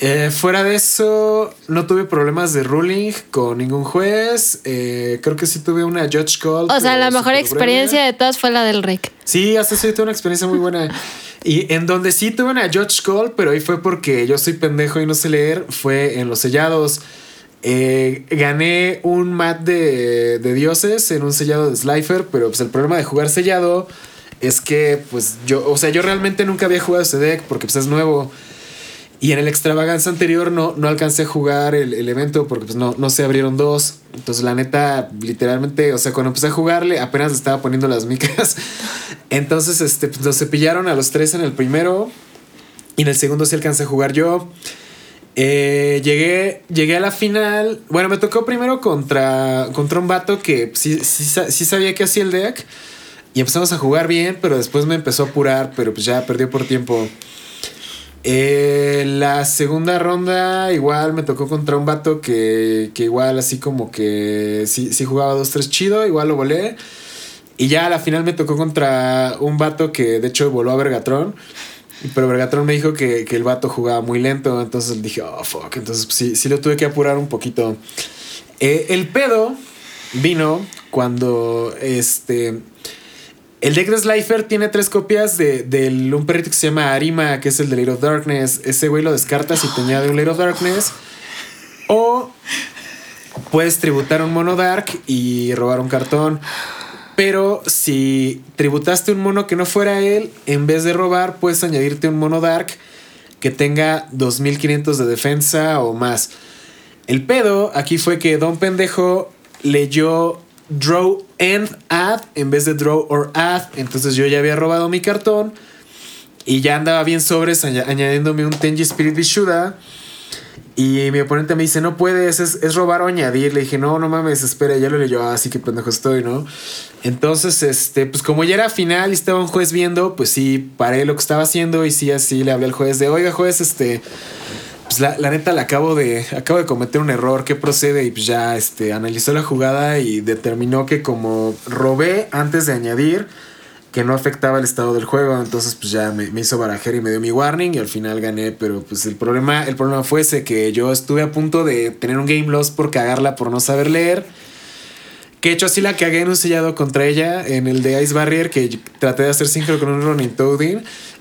Eh, fuera de eso, no tuve problemas de ruling con ningún juez. Eh, creo que sí tuve una Judge Call. O sea, la mejor experiencia breve. de todas fue la del Rick. Sí, hasta sí tuve una experiencia muy buena. Y en donde sí tuve una Judge Call, pero ahí fue porque yo soy pendejo y no sé leer, fue en los sellados. Eh, gané un mat de, de dioses en un sellado de Slifer, pero pues el problema de jugar sellado es que pues yo, o sea, yo realmente nunca había jugado ese deck porque pues es nuevo. Y en el extravaganza anterior no, no alcancé a jugar el, el evento porque pues no, no se abrieron dos. Entonces la neta, literalmente, o sea, cuando empecé a jugarle apenas estaba poniendo las micas. Entonces, este, pues los cepillaron a los tres en el primero. Y en el segundo sí alcancé a jugar yo. Eh, llegué, llegué a la final. Bueno, me tocó primero contra, contra un vato que sí, sí, sí sabía que hacía el deck. Y empezamos a jugar bien, pero después me empezó a apurar, pero pues ya perdió por tiempo. Eh, la segunda ronda igual me tocó contra un vato que, que igual así como que sí, sí jugaba 2-3 chido, igual lo volé. Y ya a la final me tocó contra un vato que de hecho voló a Vergatron. Pero Vergatron me dijo que, que el vato jugaba muy lento. Entonces dije, oh fuck. Entonces pues, sí, sí lo tuve que apurar un poquito. Eh, el pedo vino cuando este. El deck de Slifer tiene tres copias de, del un perrito que se llama Arima, que es el de Late of Darkness. Ese güey lo descartas y te añade un Late of Darkness. O puedes tributar un mono dark y robar un cartón. Pero si tributaste un mono que no fuera él, en vez de robar, puedes añadirte un mono dark que tenga 2500 de defensa o más. El pedo aquí fue que Don Pendejo leyó draw and add en vez de draw or add. Entonces yo ya había robado mi cartón y ya andaba bien sobres aña- añadiéndome un Tenji Spirit Vishuda. Y mi oponente me dice, no puedes, es, es robar o añadir. Le dije, no, no mames, espera, ya lo leyó, así que pendejo estoy, ¿no? Entonces, este, pues como ya era final y estaba un juez viendo, pues sí, paré lo que estaba haciendo y sí, así le hablé al juez de, oiga, juez, este, pues la, la neta, le acabo de, acabo de cometer un error, ¿qué procede? Y pues ya, este, analizó la jugada y determinó que como robé antes de añadir, que no afectaba el estado del juego. Entonces, pues ya me, me hizo barajar y me dio mi warning y al final gané. Pero pues el problema, el problema fue ese que yo estuve a punto de tener un game loss por cagarla, por no saber leer. Que hecho así la cagué en un sellado contra ella en el de Ice Barrier, que traté de hacer sincro con un Ronin Toadin.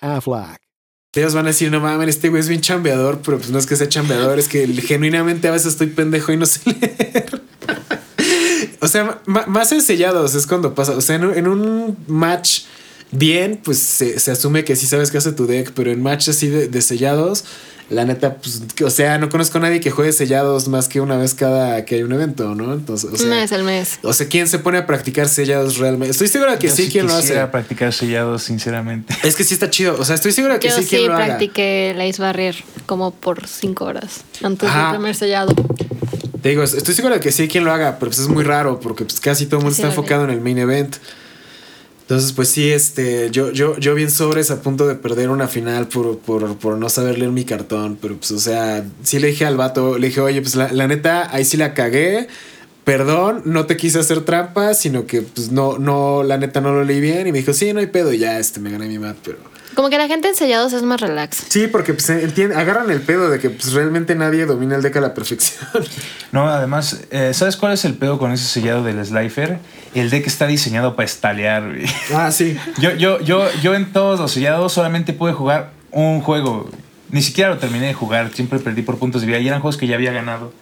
Aflac. Ellos van a decir, no mames, este güey es bien chambeador, pero pues no es que sea chambeador, es que genuinamente a veces estoy pendejo y no sé leer. o sea, más en sellados es cuando pasa. O sea, en un, match bien, pues se, se asume que sí sabes qué hace tu deck, pero en match así de sellados, la neta, pues, o sea, no conozco a nadie que juegue sellados más que una vez cada que hay un evento, ¿no? Entonces, o sea, Una vez al mes. o sea, ¿quién se pone a practicar sellados realmente? Estoy seguro de que Yo sí, quien lo hace. quisiera practicar sellados, sinceramente. Es que sí está chido. O sea, estoy seguro de que Yo sí, sí, quien lo haga. practiqué el Ice Barrier como por cinco horas antes Ajá. del primer sellado. Te digo, estoy seguro de que sí hay quien lo haga, pero pues es muy raro porque pues casi todo el mundo Sí, está enfocado en el main event. Entonces, pues sí, este, yo, yo, yo bien sobres a punto de perder una final por, por, por no saber leer mi cartón. Pero pues, o sea, sí le dije al vato, le dije, oye, pues la, la neta, ahí sí la cagué. Perdón, no te quise hacer trampa, sino que pues no, no, la neta no lo leí bien. Y me dijo, sí, no hay pedo, y ya este me gané mi mat, pero. Como que la gente en sellados es más relax. Sí, porque pues entiende, agarran el pedo de que pues realmente nadie domina el deck a la perfección. No, además, eh, ¿sabes cuál es el pedo con ese sellado del Slifer? El deck está diseñado para estalear. güey. ah, sí. Yo, yo, yo, yo en todos los sellados solamente pude jugar un juego. Ni siquiera lo terminé de jugar. Siempre perdí por puntos de vida. Y eran juegos que ya había ganado.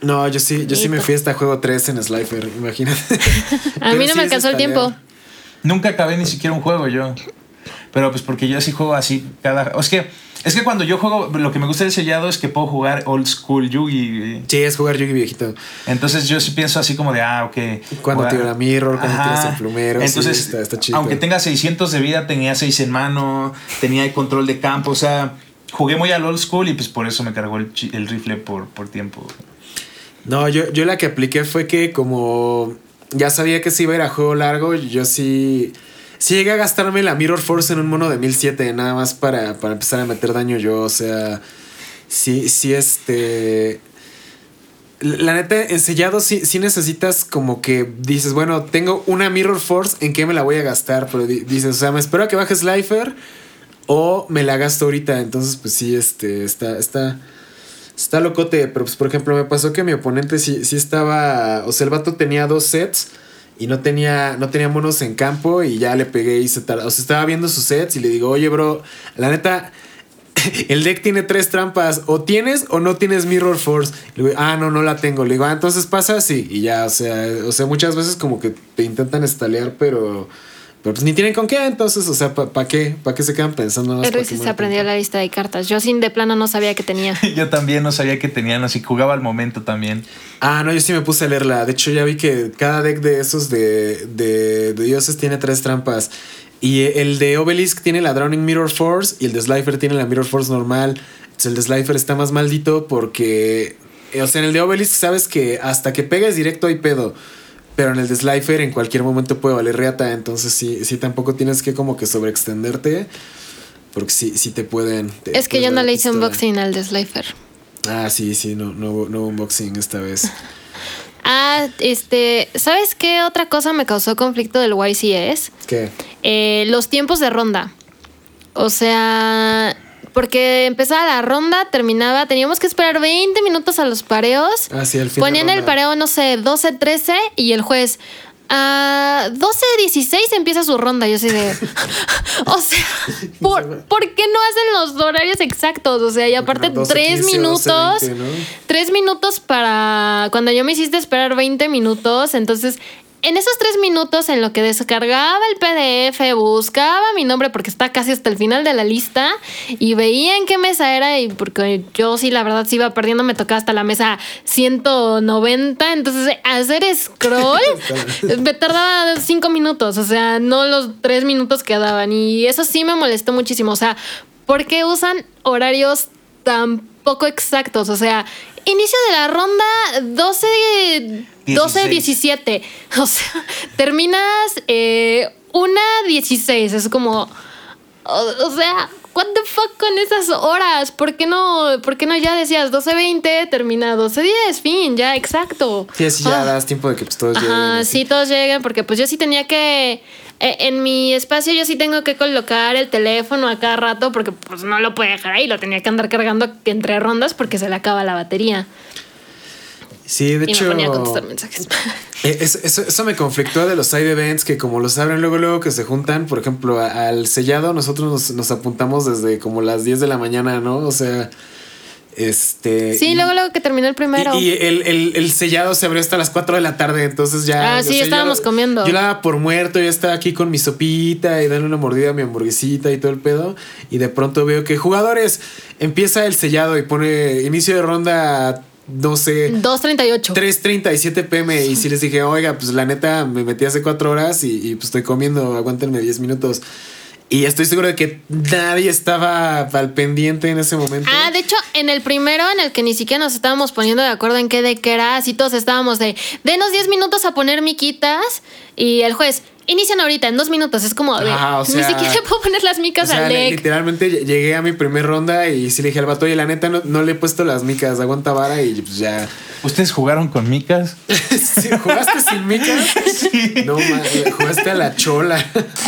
No, yo sí, yo sí me fui hasta juego 3 en Slifer, imagínate. A mí no sí me alcanzó el tiempo. Nunca acabé ni siquiera un juego yo. Pero pues porque yo sí juego así cada... Es que, es que cuando yo juego, lo que me gusta del sellado es que puedo jugar old school Yugi. Sí, es jugar Yugi viejito. Entonces yo sí pienso así como de, ah, ok. Cuando jugar- tiro la mirror, cuando tiras el plumero. sí, Entonces, está, está chido. aunque tenga 600 de vida, tenía 6 en mano, tenía el control de campo, o sea, jugué muy al old school y pues por eso me cargó el, rifle por, por tiempo. No, yo, yo la que apliqué fue que como ya sabía que se iba a ir a juego largo, yo sí... Sí llegué a gastarme la Mirror Force en un mono de 1007, nada más para, para empezar a meter daño yo, o sea... Sí, sí, este... La neta, en sellado sí, sí necesitas como que dices, bueno, tengo una Mirror Force, ¿en qué me la voy a gastar? Pero di- dices, o sea, me espero a que baje Slifer o me la gasto ahorita. Entonces, pues sí, este, está, está, está locote. Pero, pues, por ejemplo, me pasó que mi oponente sí, sí estaba, o sea, el vato tenía dos sets y no tenía, no tenía monos en campo y ya le pegué y se tardó. O sea, estaba viendo sus sets y le digo, oye, bro, la neta, el deck tiene tres trampas. O tienes o no tienes Mirror Force. Le digo, ah, no, no la tengo. Le digo, ah, entonces pasa así. Y ya, o sea, o sea, muchas veces como que te intentan estalear, pero. Pero pues ni tienen con qué, entonces, o sea, ¿para qué? ¿Para qué se quedan pensando? Ruiz que se aprendió la lista de cartas. Yo sin de plano no sabía que tenía. Yo también no sabía que tenían así, jugaba al momento también. Ah, no, yo sí me puse a leerla. De hecho, ya vi que cada deck de esos de, de, de dioses tiene tres trampas. Y el de Obelisk tiene la Drowning Mirror Force y el de Slifer tiene la Mirror Force normal. Entonces el de Slifer está más maldito porque... eh, O sea, en el de Obelisk sabes que hasta que pegues directo hay pedo. Pero en el de Slifer en cualquier momento puede valer reata. Entonces sí, sí tampoco tienes que como que sobreextenderte. Porque sí, sí te pueden... te Es que yo no le hice pistola. unboxing al de Slifer. Ah, sí, sí, no, no, no unboxing esta vez. Ah, este, ¿sabes qué otra cosa me causó conflicto del YCS? ¿Qué? Eh, los tiempos de ronda. O sea, porque empezaba la ronda, terminaba, teníamos que esperar 20 minutos a los pareos. Ah, sí, al fin de Ponían el pareo, no sé, 12, 13 y el juez. A 12, 16 empieza su ronda. Yo así de. o sea, ¿por, por qué no hacen los horarios exactos? O sea, y aparte, 12, 3 15, minutos. 12, 20, ¿no? Tres minutos para. Cuando yo me hiciste esperar 20 minutos, entonces. En esos tres minutos en lo que descargaba el PDF, buscaba mi nombre porque está casi hasta el final de la lista y veía en qué mesa era y porque yo sí, la verdad, sí iba perdiendo, me tocaba hasta la mesa 190, entonces hacer scroll me tardaba cinco minutos, o sea, no los tres minutos que daban y eso sí me molestó muchísimo, o sea, ¿por qué usan horarios tan poco exactos? O sea, inicio de la ronda 12, 12 17. O sea, terminas eh, una 16. Es como. O, o sea, what the fuck con esas horas? ¿Por qué no, por qué no ya decías 12.20, termina 12.10? Fin, ya, exacto. Sí, así ya Ah. das tiempo de que pues, todos lleguen. Ajá, así. sí, todos llegan, porque pues yo sí tenía que. Eh, En mi espacio yo sí tengo que colocar el teléfono a cada rato porque pues no lo puede dejar ahí, lo tenía que andar cargando entre rondas porque se le acaba la batería. Sí, de y hecho. me ponía a contestar mensajes. eh, Eso, eso, eso me conflictó de los side events que como los abren luego, luego que se juntan, por ejemplo, al sellado nosotros nos, nos apuntamos desde como las 10 de la mañana, ¿no? O sea, este... Sí, y- luego luego que terminó el primero. Y, y el, el- el sellado se abrió hasta las 4 de la tarde, entonces ya. Ah, sí, yo estábamos comiendo. Yo la daba por muerto, ya estaba aquí con mi sopita y dando una mordida a mi hamburguesita y todo el pedo. Y de pronto veo que jugadores empieza el sellado y pone inicio de ronda, no sé. 2.38. 3.37 pm y sí les dije, oiga, pues la neta me metí hace cuatro horas y, y, pues estoy comiendo, aguántenme 10 minutos. Y estoy seguro de que nadie estaba al pendiente en ese momento. Ah, de hecho, en el primero, en el que ni siquiera nos estábamos poniendo de acuerdo en qué de qué era, así todos estábamos de, denos 10 minutos a poner miquitas y el juez, inician ahorita, en dos minutos. Es como de, Ajá, o sea, ni siquiera puedo poner las O micas sea, al li- deck. literalmente ll- llegué a mi primer ronda y sí le dije al vato, oye, la neta no, no le he puesto las micas, aguanta vara y pues ya. ¿Ustedes jugaron con micas? Sí, ¿Jugaste sin micas? No, ma- jugaste a la chola.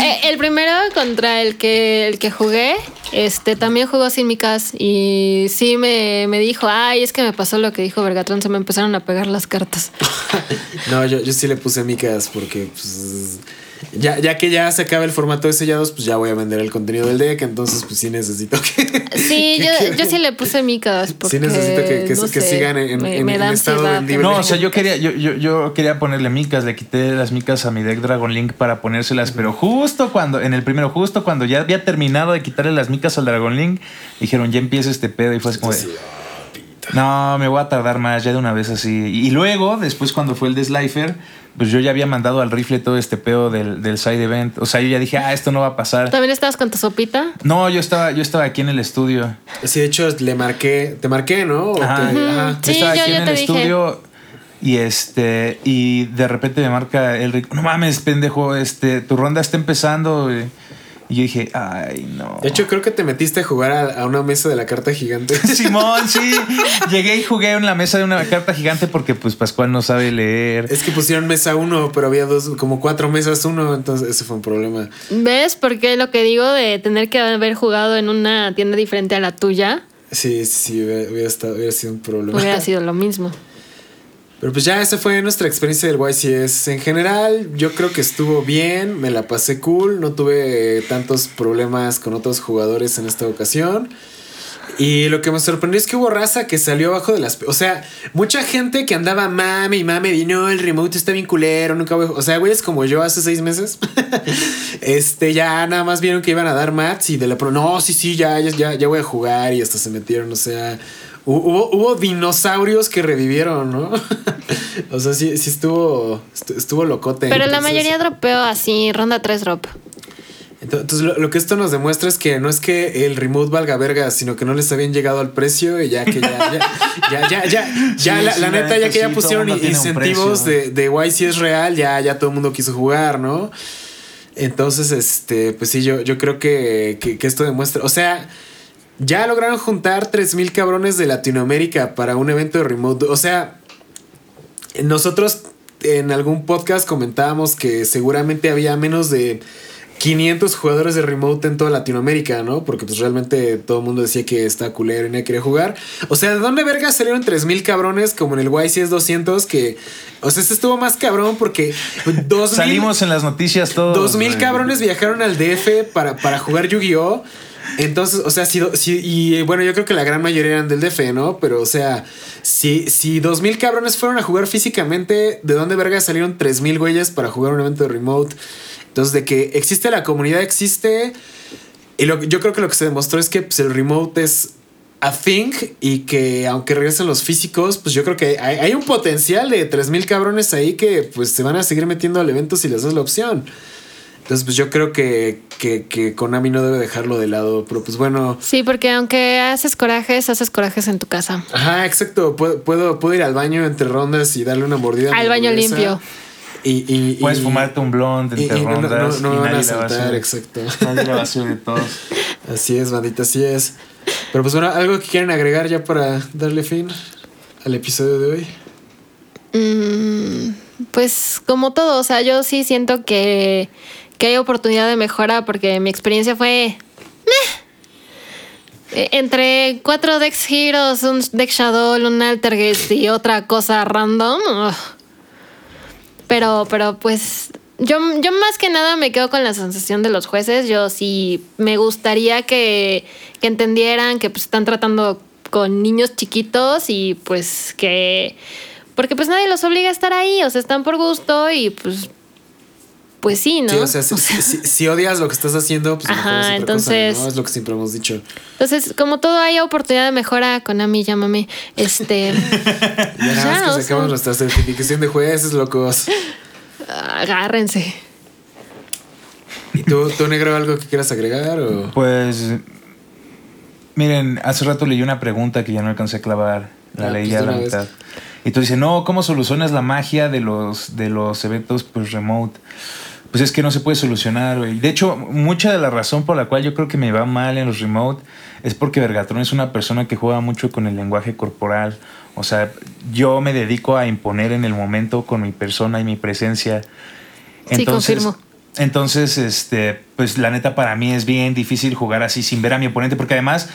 Eh, el primero contra el que, el que jugué, este también jugó sin micas y sí me, me dijo, ay, es que me pasó lo que dijo Vergatron, se me empezaron a pegar las cartas. No, yo, yo sí le puse micas porque pues ya, ya que ya se acaba el formato de sellados, pues ya voy a vender el contenido del deck, entonces pues sí necesito que... Sí, ¿Qué yo, yo sí le puse micas porque Sí necesito que, que- no que sé, sigan en, me- en- me en estado. No, o sea, yo quería, yo, yo, yo quería ponerle micas, le quité las micas a mi deck Dragon Link para ponérselas, pero justo cuando, en el primero, justo cuando ya había terminado de quitarle las micas al Dragon Link, dijeron, ya empieza este pedo, y fue así como de, no, me voy a tardar más, ya de una vez así. Y luego, después cuando fue el de Slifer, pues yo ya había mandado al rifle todo este pedo del, del side event. O sea, yo ya dije, ah, esto no va a pasar. ¿También estabas con tu sopita? No, yo estaba, yo estaba aquí en el estudio. Sí, de hecho, le marqué, te marqué, ¿no? Ajá. te- ajá. Sí, estaba yo aquí en te el dije. estudio y este y de repente me marca el Rick, no mames, pendejo, este tu ronda está empezando. güey". Y yo dije, ay, no. De hecho, creo que te metiste a jugar a, a una mesa de la carta gigante. Simón, sí. Llegué y jugué en la mesa de una carta gigante porque pues Pascual no sabe leer. Es que pusieron mesa uno, pero había dos, como cuatro mesas uno, entonces ese fue un problema. ¿Ves por qué lo que digo de tener que haber jugado en una tienda diferente a la tuya Sí, sí, sí, hubiera, hubiera estado, hubiera sido un problema. hubiera sido lo mismo? Pero pues ya esa fue nuestra experiencia del YCS. En general, yo creo que estuvo bien, me la pasé cool, no tuve tantos problemas con otros jugadores en esta ocasión. Y lo que me sorprendió es que hubo raza que salió abajo de las... O sea, mucha gente que andaba mame y mame y no, el remote está bien culero, nunca voy... a-". O sea, güeyes como yo hace seis meses. este, ya nada más vieron que iban a dar mats y de la... pro no, sí, sí, ya, ya, ya voy a jugar y hasta se metieron, o sea... hu- Hubo, hubo dinosaurios que revivieron, ¿no? o sea, sí, sí estuvo, estu- estuvo locote. Pero la mayoría dropeó así, ronda 3 drop. entonces, lo, lo que esto nos demuestra es que no es que el remote valga verga, sino que no les habían llegado al precio y ya que ya, ya, ya, ya, ya, ya, Sí, la, sí, la la neta, ya que ya pusieron incentivos de, de YC es real, ya, ya todo el mundo quiso jugar, ¿no? Entonces, este, pues sí, yo, yo creo que, que, que esto demuestra, o sea, ya lograron juntar 3000 cabrones de Latinoamérica para un evento de remote. O sea, nosotros en algún podcast comentábamos que seguramente había menos de 500 jugadores de remote en toda Latinoamérica, ¿no? Porque pues realmente todo el mundo decía que está culero y nadie quería jugar. O sea, ¿de dónde verga salieron 3000 cabrones como en el YCS 200 que o sea, este estuvo más cabrón porque 2000 Salimos en las noticias todos. 2000 güey. cabrones viajaron al DF para, para jugar Yu-Gi-Oh! Entonces, o sea, si, si- y bueno, yo creo que la gran mayoría eran del DF, ¿no? Pero, o sea, si, si 2000 cabrones fueron a jugar físicamente, ¿de dónde verga salieron 3000 güeyes para jugar un evento de remote? Entonces, de que existe la comunidad, existe. Y lo, yo creo que lo que se demostró es que pues, el remote es a thing y que aunque regresen los físicos, pues yo creo que hay, hay un potencial de 3000 cabrones ahí que pues se van a seguir metiendo al evento si les das la opción. Entonces, pues yo creo que, que, que Konami no debe dejarlo de lado. Pero pues bueno. Sí, porque aunque haces corajes, haces corajes en tu casa. Ajá, exacto. Puedo, puedo, puedo ir al baño entre rondas y darle una mordida. Al baño limpio. Y, y, Puedes y- fumarte un blond y- entre y no- no- rondas. no van a nadie la va saltar, hacer. exacto. Nadie la va a hacer de todos. Así es, bandita, así es. Pero pues bueno, algo que quieran agregar ya para darle fin al episodio de hoy. Mm, pues como todo, o sea, yo sí siento que, que hay oportunidad de mejora porque mi experiencia fue... meh. Eh, Entre cuatro Dex Heroes, un Deck Shadow, un Altergeist y otra cosa random. Pero, pero pues yo, yo más que nada me quedo con la sensación de los jueces. Yo sí me gustaría que, que entendieran que pues, están tratando con niños chiquitos y pues que... Porque pues nadie los obliga a estar ahí, o sea, están por gusto y pues... Pues sí, ¿no? Sí, o sea, si, si- si- si odias lo que estás haciendo, pues Ajá, es otra entonces- cosa, ¿no? Es lo que siempre hemos dicho. Entonces, como todo hay oportunidad de mejora, Konami, llámame. Este... Ya nada Ya, más o que sacamos sea- nuestra certificación de jueces, locos. agárrense. ¿Y tú, tú, negro, algo que quieras agregar? O? Pues. Miren, hace rato leí una pregunta que ya no alcancé a clavar. La Ah, leí pues a de la una vez. mitad. Y tú dices, no, ¿cómo solucionas la magia de los, de los eventos pues, remote? Pues es que no se puede solucionar, güey. De hecho, mucha de la razón por la cual yo creo que me va mal en los remote es porque Vergatron es una persona que juega mucho con el lenguaje corporal. O sea, yo me dedico a imponer en el momento con mi persona y mi presencia. Sí, confirmo. Entonces, este, pues la neta para mí es bien difícil jugar así sin ver a mi oponente, porque además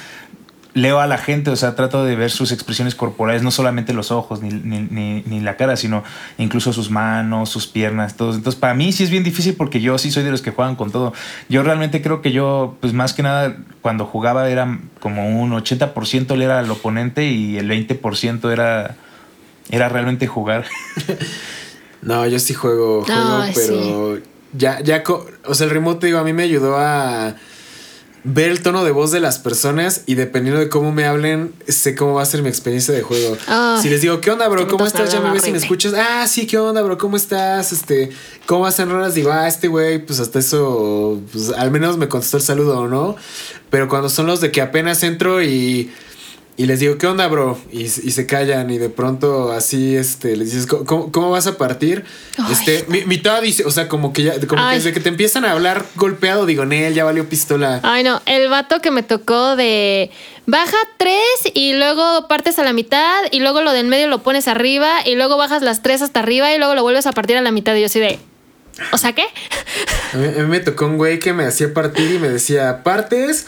leo a la gente, o sea, trato de ver sus expresiones corporales, no solamente los ojos ni, ni, ni, ni la cara, sino incluso sus manos, sus piernas, todo. Entonces, para mí sí es bien difícil porque yo sí soy de los que juegan con todo. Yo realmente creo que yo, pues más que nada, cuando jugaba era como un 80% él era el oponente y el 20% era, era realmente jugar. No, yo sí juego, juego Ay, pero ya, ya, o sea, el remote, digo, a mí me ayudó a ver el tono de voz de las personas y dependiendo de cómo me hablen, sé cómo va a ser mi experiencia de juego. Ay, si les digo, ¿qué onda, bro? ¿Cómo estás? Ya me ves y me escuchas. Ah, sí, ¿qué onda, bro? ¿Cómo estás? Este, ¿cómo vas en rolas? Digo, ah, este güey, pues hasta eso, pues al menos me contestó el saludo, ¿no? Pero cuando son los de que apenas entro y... Y les digo, ¿qué onda, bro? Y, y se callan y de pronto así, este, les dices, ¿cómo- ¿cómo, vas a partir? Ay. Este, mi, mitad dice, o sea, como que ya, como que desde que te empiezan a hablar golpeado, digo, Nel, ya valió pistola. Ay, no, el vato que me tocó de baja tres y luego partes a la mitad y luego lo de en medio lo pones arriba y luego bajas las tres hasta arriba y luego lo vuelves a partir a la mitad y yo así de... O sea, ¿qué? A mí, a mí me tocó un güey que me hacía partir y me decía, partes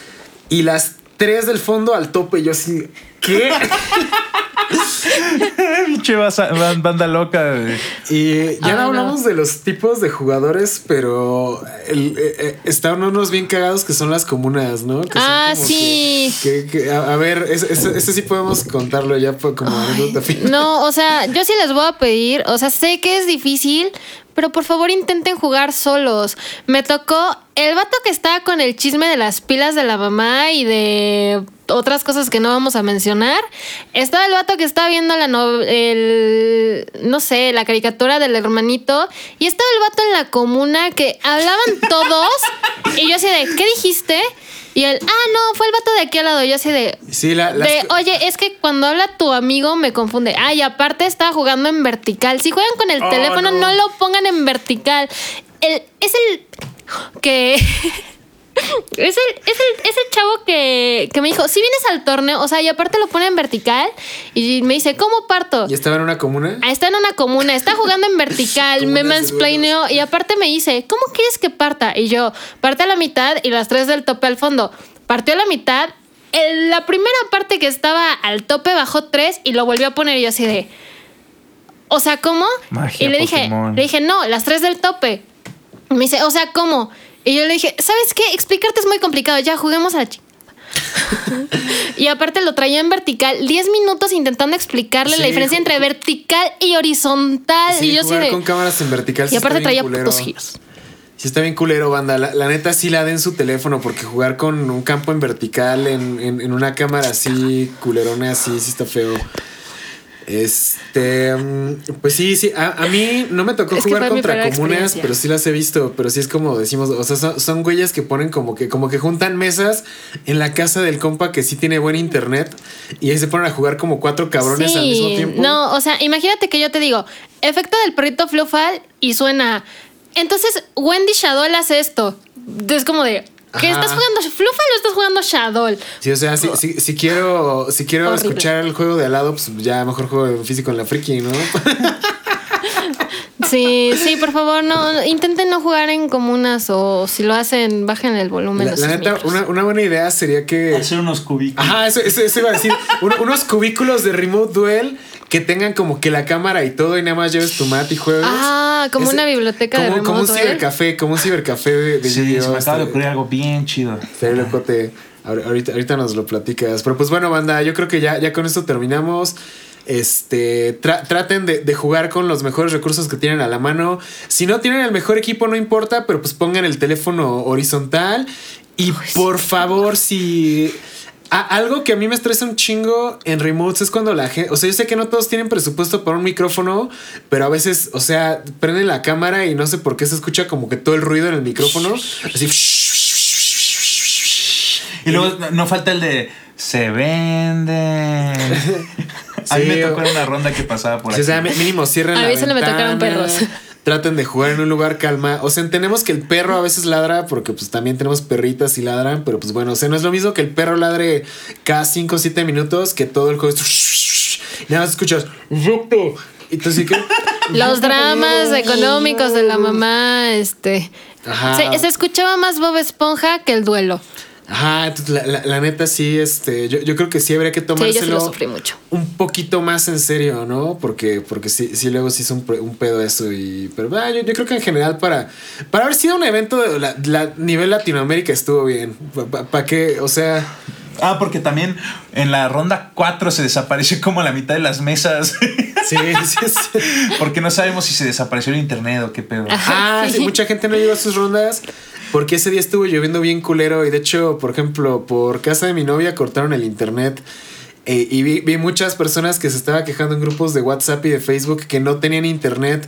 y las tres del fondo al tope. Y yo así, ¿qué? Pinche banda loca. güey. Y ya Ay, no no. hablamos de los tipos de jugadores, pero el, eh, eh, están unos bien cagados que son las comunas, ¿no? Que son Ah, como sí. que- que- que- a, a ver, ese sí podemos contarlo ya fue como anécdota final. No, o sea, yo sí les voy a pedir, o sea, sé que es difícil, pero por favor intenten jugar solos. Me tocó el vato que estaba con el chisme de las pilas de la mamá y de otras cosas que no vamos a mencionar. Estaba el vato que estaba viendo la no, el, no sé, la caricatura del hermanito y estaba el vato en la comuna que hablaban todos y yo así de, ¿qué dijiste? Y él, ah, no, fue el vato de aquí al lado. Yo así de, Sí, la, las- de, oye, es que cuando habla tu amigo me confunde. Ay, aparte estaba jugando en vertical. Si juegan con el Oh, teléfono, no. no. lo pongan en vertical. El, es el que. Es el, es, el, es el chavo que, que me dijo, si vienes al torneo, o sea, y aparte lo pone en vertical y me dice, ¿cómo parto? ¿Y estaba en una comuna? Ah, Está en una comuna, está jugando en vertical, me de mansplaineo y aparte me dice, ¿cómo quieres que parta? Y yo, parte a la mitad y las tres del tope al fondo. Partió a la mitad, el- la primera parte que estaba al tope bajó tres y lo volvió a poner y yo así de... O sea, ¿cómo? Magia y le dije, le dije, no, las tres del tope. Y me dice, o sea, ¿cómo? Y yo le dije, ¿sabes qué? Explicarte es muy complicado, ya juguemos a la chi- y aparte lo traía en vertical, 10 minutos intentando explicarle Sí, la diferencia entre vertical y horizontal. Sí, y yo sí jugar de. con cámaras en vertical. sí Y aparte traía putos giros. Sí, está bien culero, banda. La, la neta sí la den su teléfono porque jugar con un campo en vertical en, en- en una cámara así, culerona, así, sí está feo. Este, mm, pues sí, sí, a, a mí no me tocó Es jugar contra comunas, pero sí las he visto, pero sí es como decimos, o sea, son, son güeyes que ponen como que, como que juntan mesas en la casa del compa que sí tiene buen internet y ahí se ponen a jugar como cuatro cabrones al mismo tiempo. No, o sea, imagínate que yo te digo, efecto del perrito flufal y suena. Entonces, Wendy Shadow hace esto. Es como de. ¿Qué Ajá. estás jugando? ¿Flufal o estás jugando Shadow? Sí, o sea, si, si, si quiero, si quiero Horrible. escuchar el juego de al lado, pues ya mejor juego físico en la friki, ¿no? Sí, sí, por favor, no. Intenten no jugar en comunas o si lo hacen, bajen el volumen. La, neta, una, una buena idea sería que. Hacer unos cubículos. Ajá, eso, eso, eso iba a decir. Un- unos cubículos de Remote Duel que tengan como que la cámara y todo y nada más lleves tu mat y juegues. Ah, como una biblioteca de como, como un Duel. cibercafé, como un cibercafé de, de Sí, se me acaba de ocurrir algo bien chido. Locote. Ahor- Ahorita, ahorita nos lo platicas. Pero pues bueno, banda, yo creo que ya, ya con esto terminamos. Este, tra- traten de, de jugar con los mejores recursos que tienen a la mano. Si no tienen el mejor equipo, no importa, pero pues pongan el teléfono horizontal. Y por favor, si. A- algo que a mí me estresa un chingo en remotes es cuando la gente. O sea, yo sé que no todos tienen presupuesto para un micrófono, pero a veces, o sea, prenden la cámara y no sé por qué se escucha como que todo el ruido en el micrófono. Así. Y luego no- no falta el de se venden. A mí Sí, me tocó una ronda que pasaba por aquí. o sea, mínimo cierren A la mí se me tocaron perros. Traten de jugar en un lugar calma. O sea, entendemos que el perro a veces ladra porque pues también tenemos perritas y ladran, pero pues bueno, o sea, no es lo mismo que el perro ladre cada 5 o 7 minutos que todo el juego es... Y nada más escuchas... Y tú sí que... Los dramas económicos de la mamá, este. Ajá. Se, se escuchaba más Bob Esponja que el duelo. Ajá, entonces, la, la- la neta sí, este, yo, yo creo que sí habría que Sí, yo sí tomárselo lo sufrí mucho. un poquito más en serio, ¿no? Porque, porque sí, sí luego sí es un, un pedo eso y, pero ah, yo, yo creo que en general para, para haber sido un evento de la, la- nivel Latinoamérica estuvo bien. ¿Para qué? O sea, Ah, porque también en la ronda 4 se desapareció como la mitad de las mesas. sí, sí, sí. porque no sabemos si se desapareció el internet o qué pedo. Ah, sí, Sí. mucha gente no llegó a sus rondas porque ese día estuvo lloviendo bien culero y de hecho, por ejemplo, por casa de mi novia cortaron el internet. eh, y vi, vi muchas personas que se estaban quejando en grupos de WhatsApp y de Facebook que no tenían internet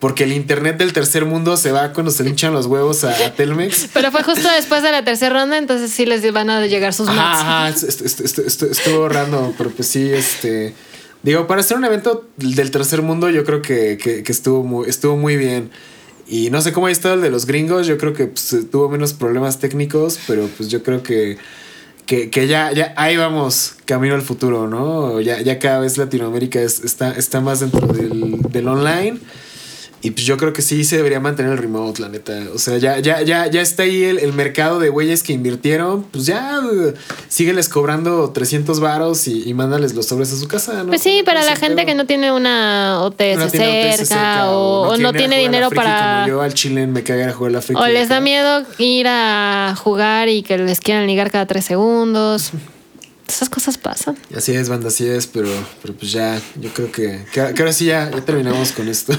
porque el internet del tercer mundo se va cuando se le hinchan los huevos a, a Telmex. Pero fue justo después de la tercera ronda, entonces sí les van a llegar sus mats. Ajá, ajá, est- est- est- est- estuvo random, pero pues sí, este. Digo, para hacer un evento del tercer mundo, yo creo que, que- que estuvo, muy, estuvo muy bien. Y no sé cómo ha estado el de los gringos, yo creo que pues, tuvo menos problemas técnicos, pero pues yo creo que, que, que ya, ya ahí vamos, camino al futuro, ¿no? Ya, ya cada vez Latinoamérica es- está, está más dentro del, del online. Y pues yo creo que sí se debería mantener el remote, la neta. O sea, ya, ya, ya, ya está ahí el, el mercado de güeyes que invirtieron. Pues ya uh, sígueles cobrando 300 varos y, y mándales los sobres a su casa, ¿no? Pues sí, para la Sin gente que no tiene una OTS No cerca, OTS cerca, o, o no tiene la dinero para... Como yo al chile me caga ir a jugar a la friki O les da miedo ir a jugar y que les quieran ligar cada tres segundos. Esas cosas pasan. Así es, banda, así es, pero, pero pues ya, yo creo que, que, que ahora sí ya, ya terminamos con esto.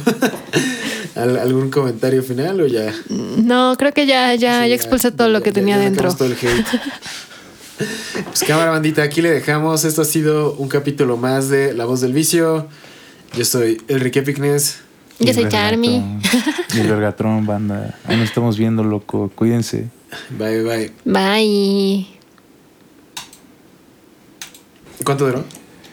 ¿Al- ¿Algún comentario final o ya? No, creo que ya, ya, Sí, ya expulsé todo ya- lo que ya- tenía ya dentro. todo el hate. Pues cámara bandita, aquí le dejamos. Esto ha sido un capítulo más de La Voz del Vicio. Yo soy Enrique Picnes. Yo soy Charmy. Y el Vergatrón, banda. Ahí nos estamos viendo, loco. Cuídense. Bye, bye. Bye. ¿Cuánto duró?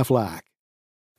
Affleck.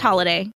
holiday.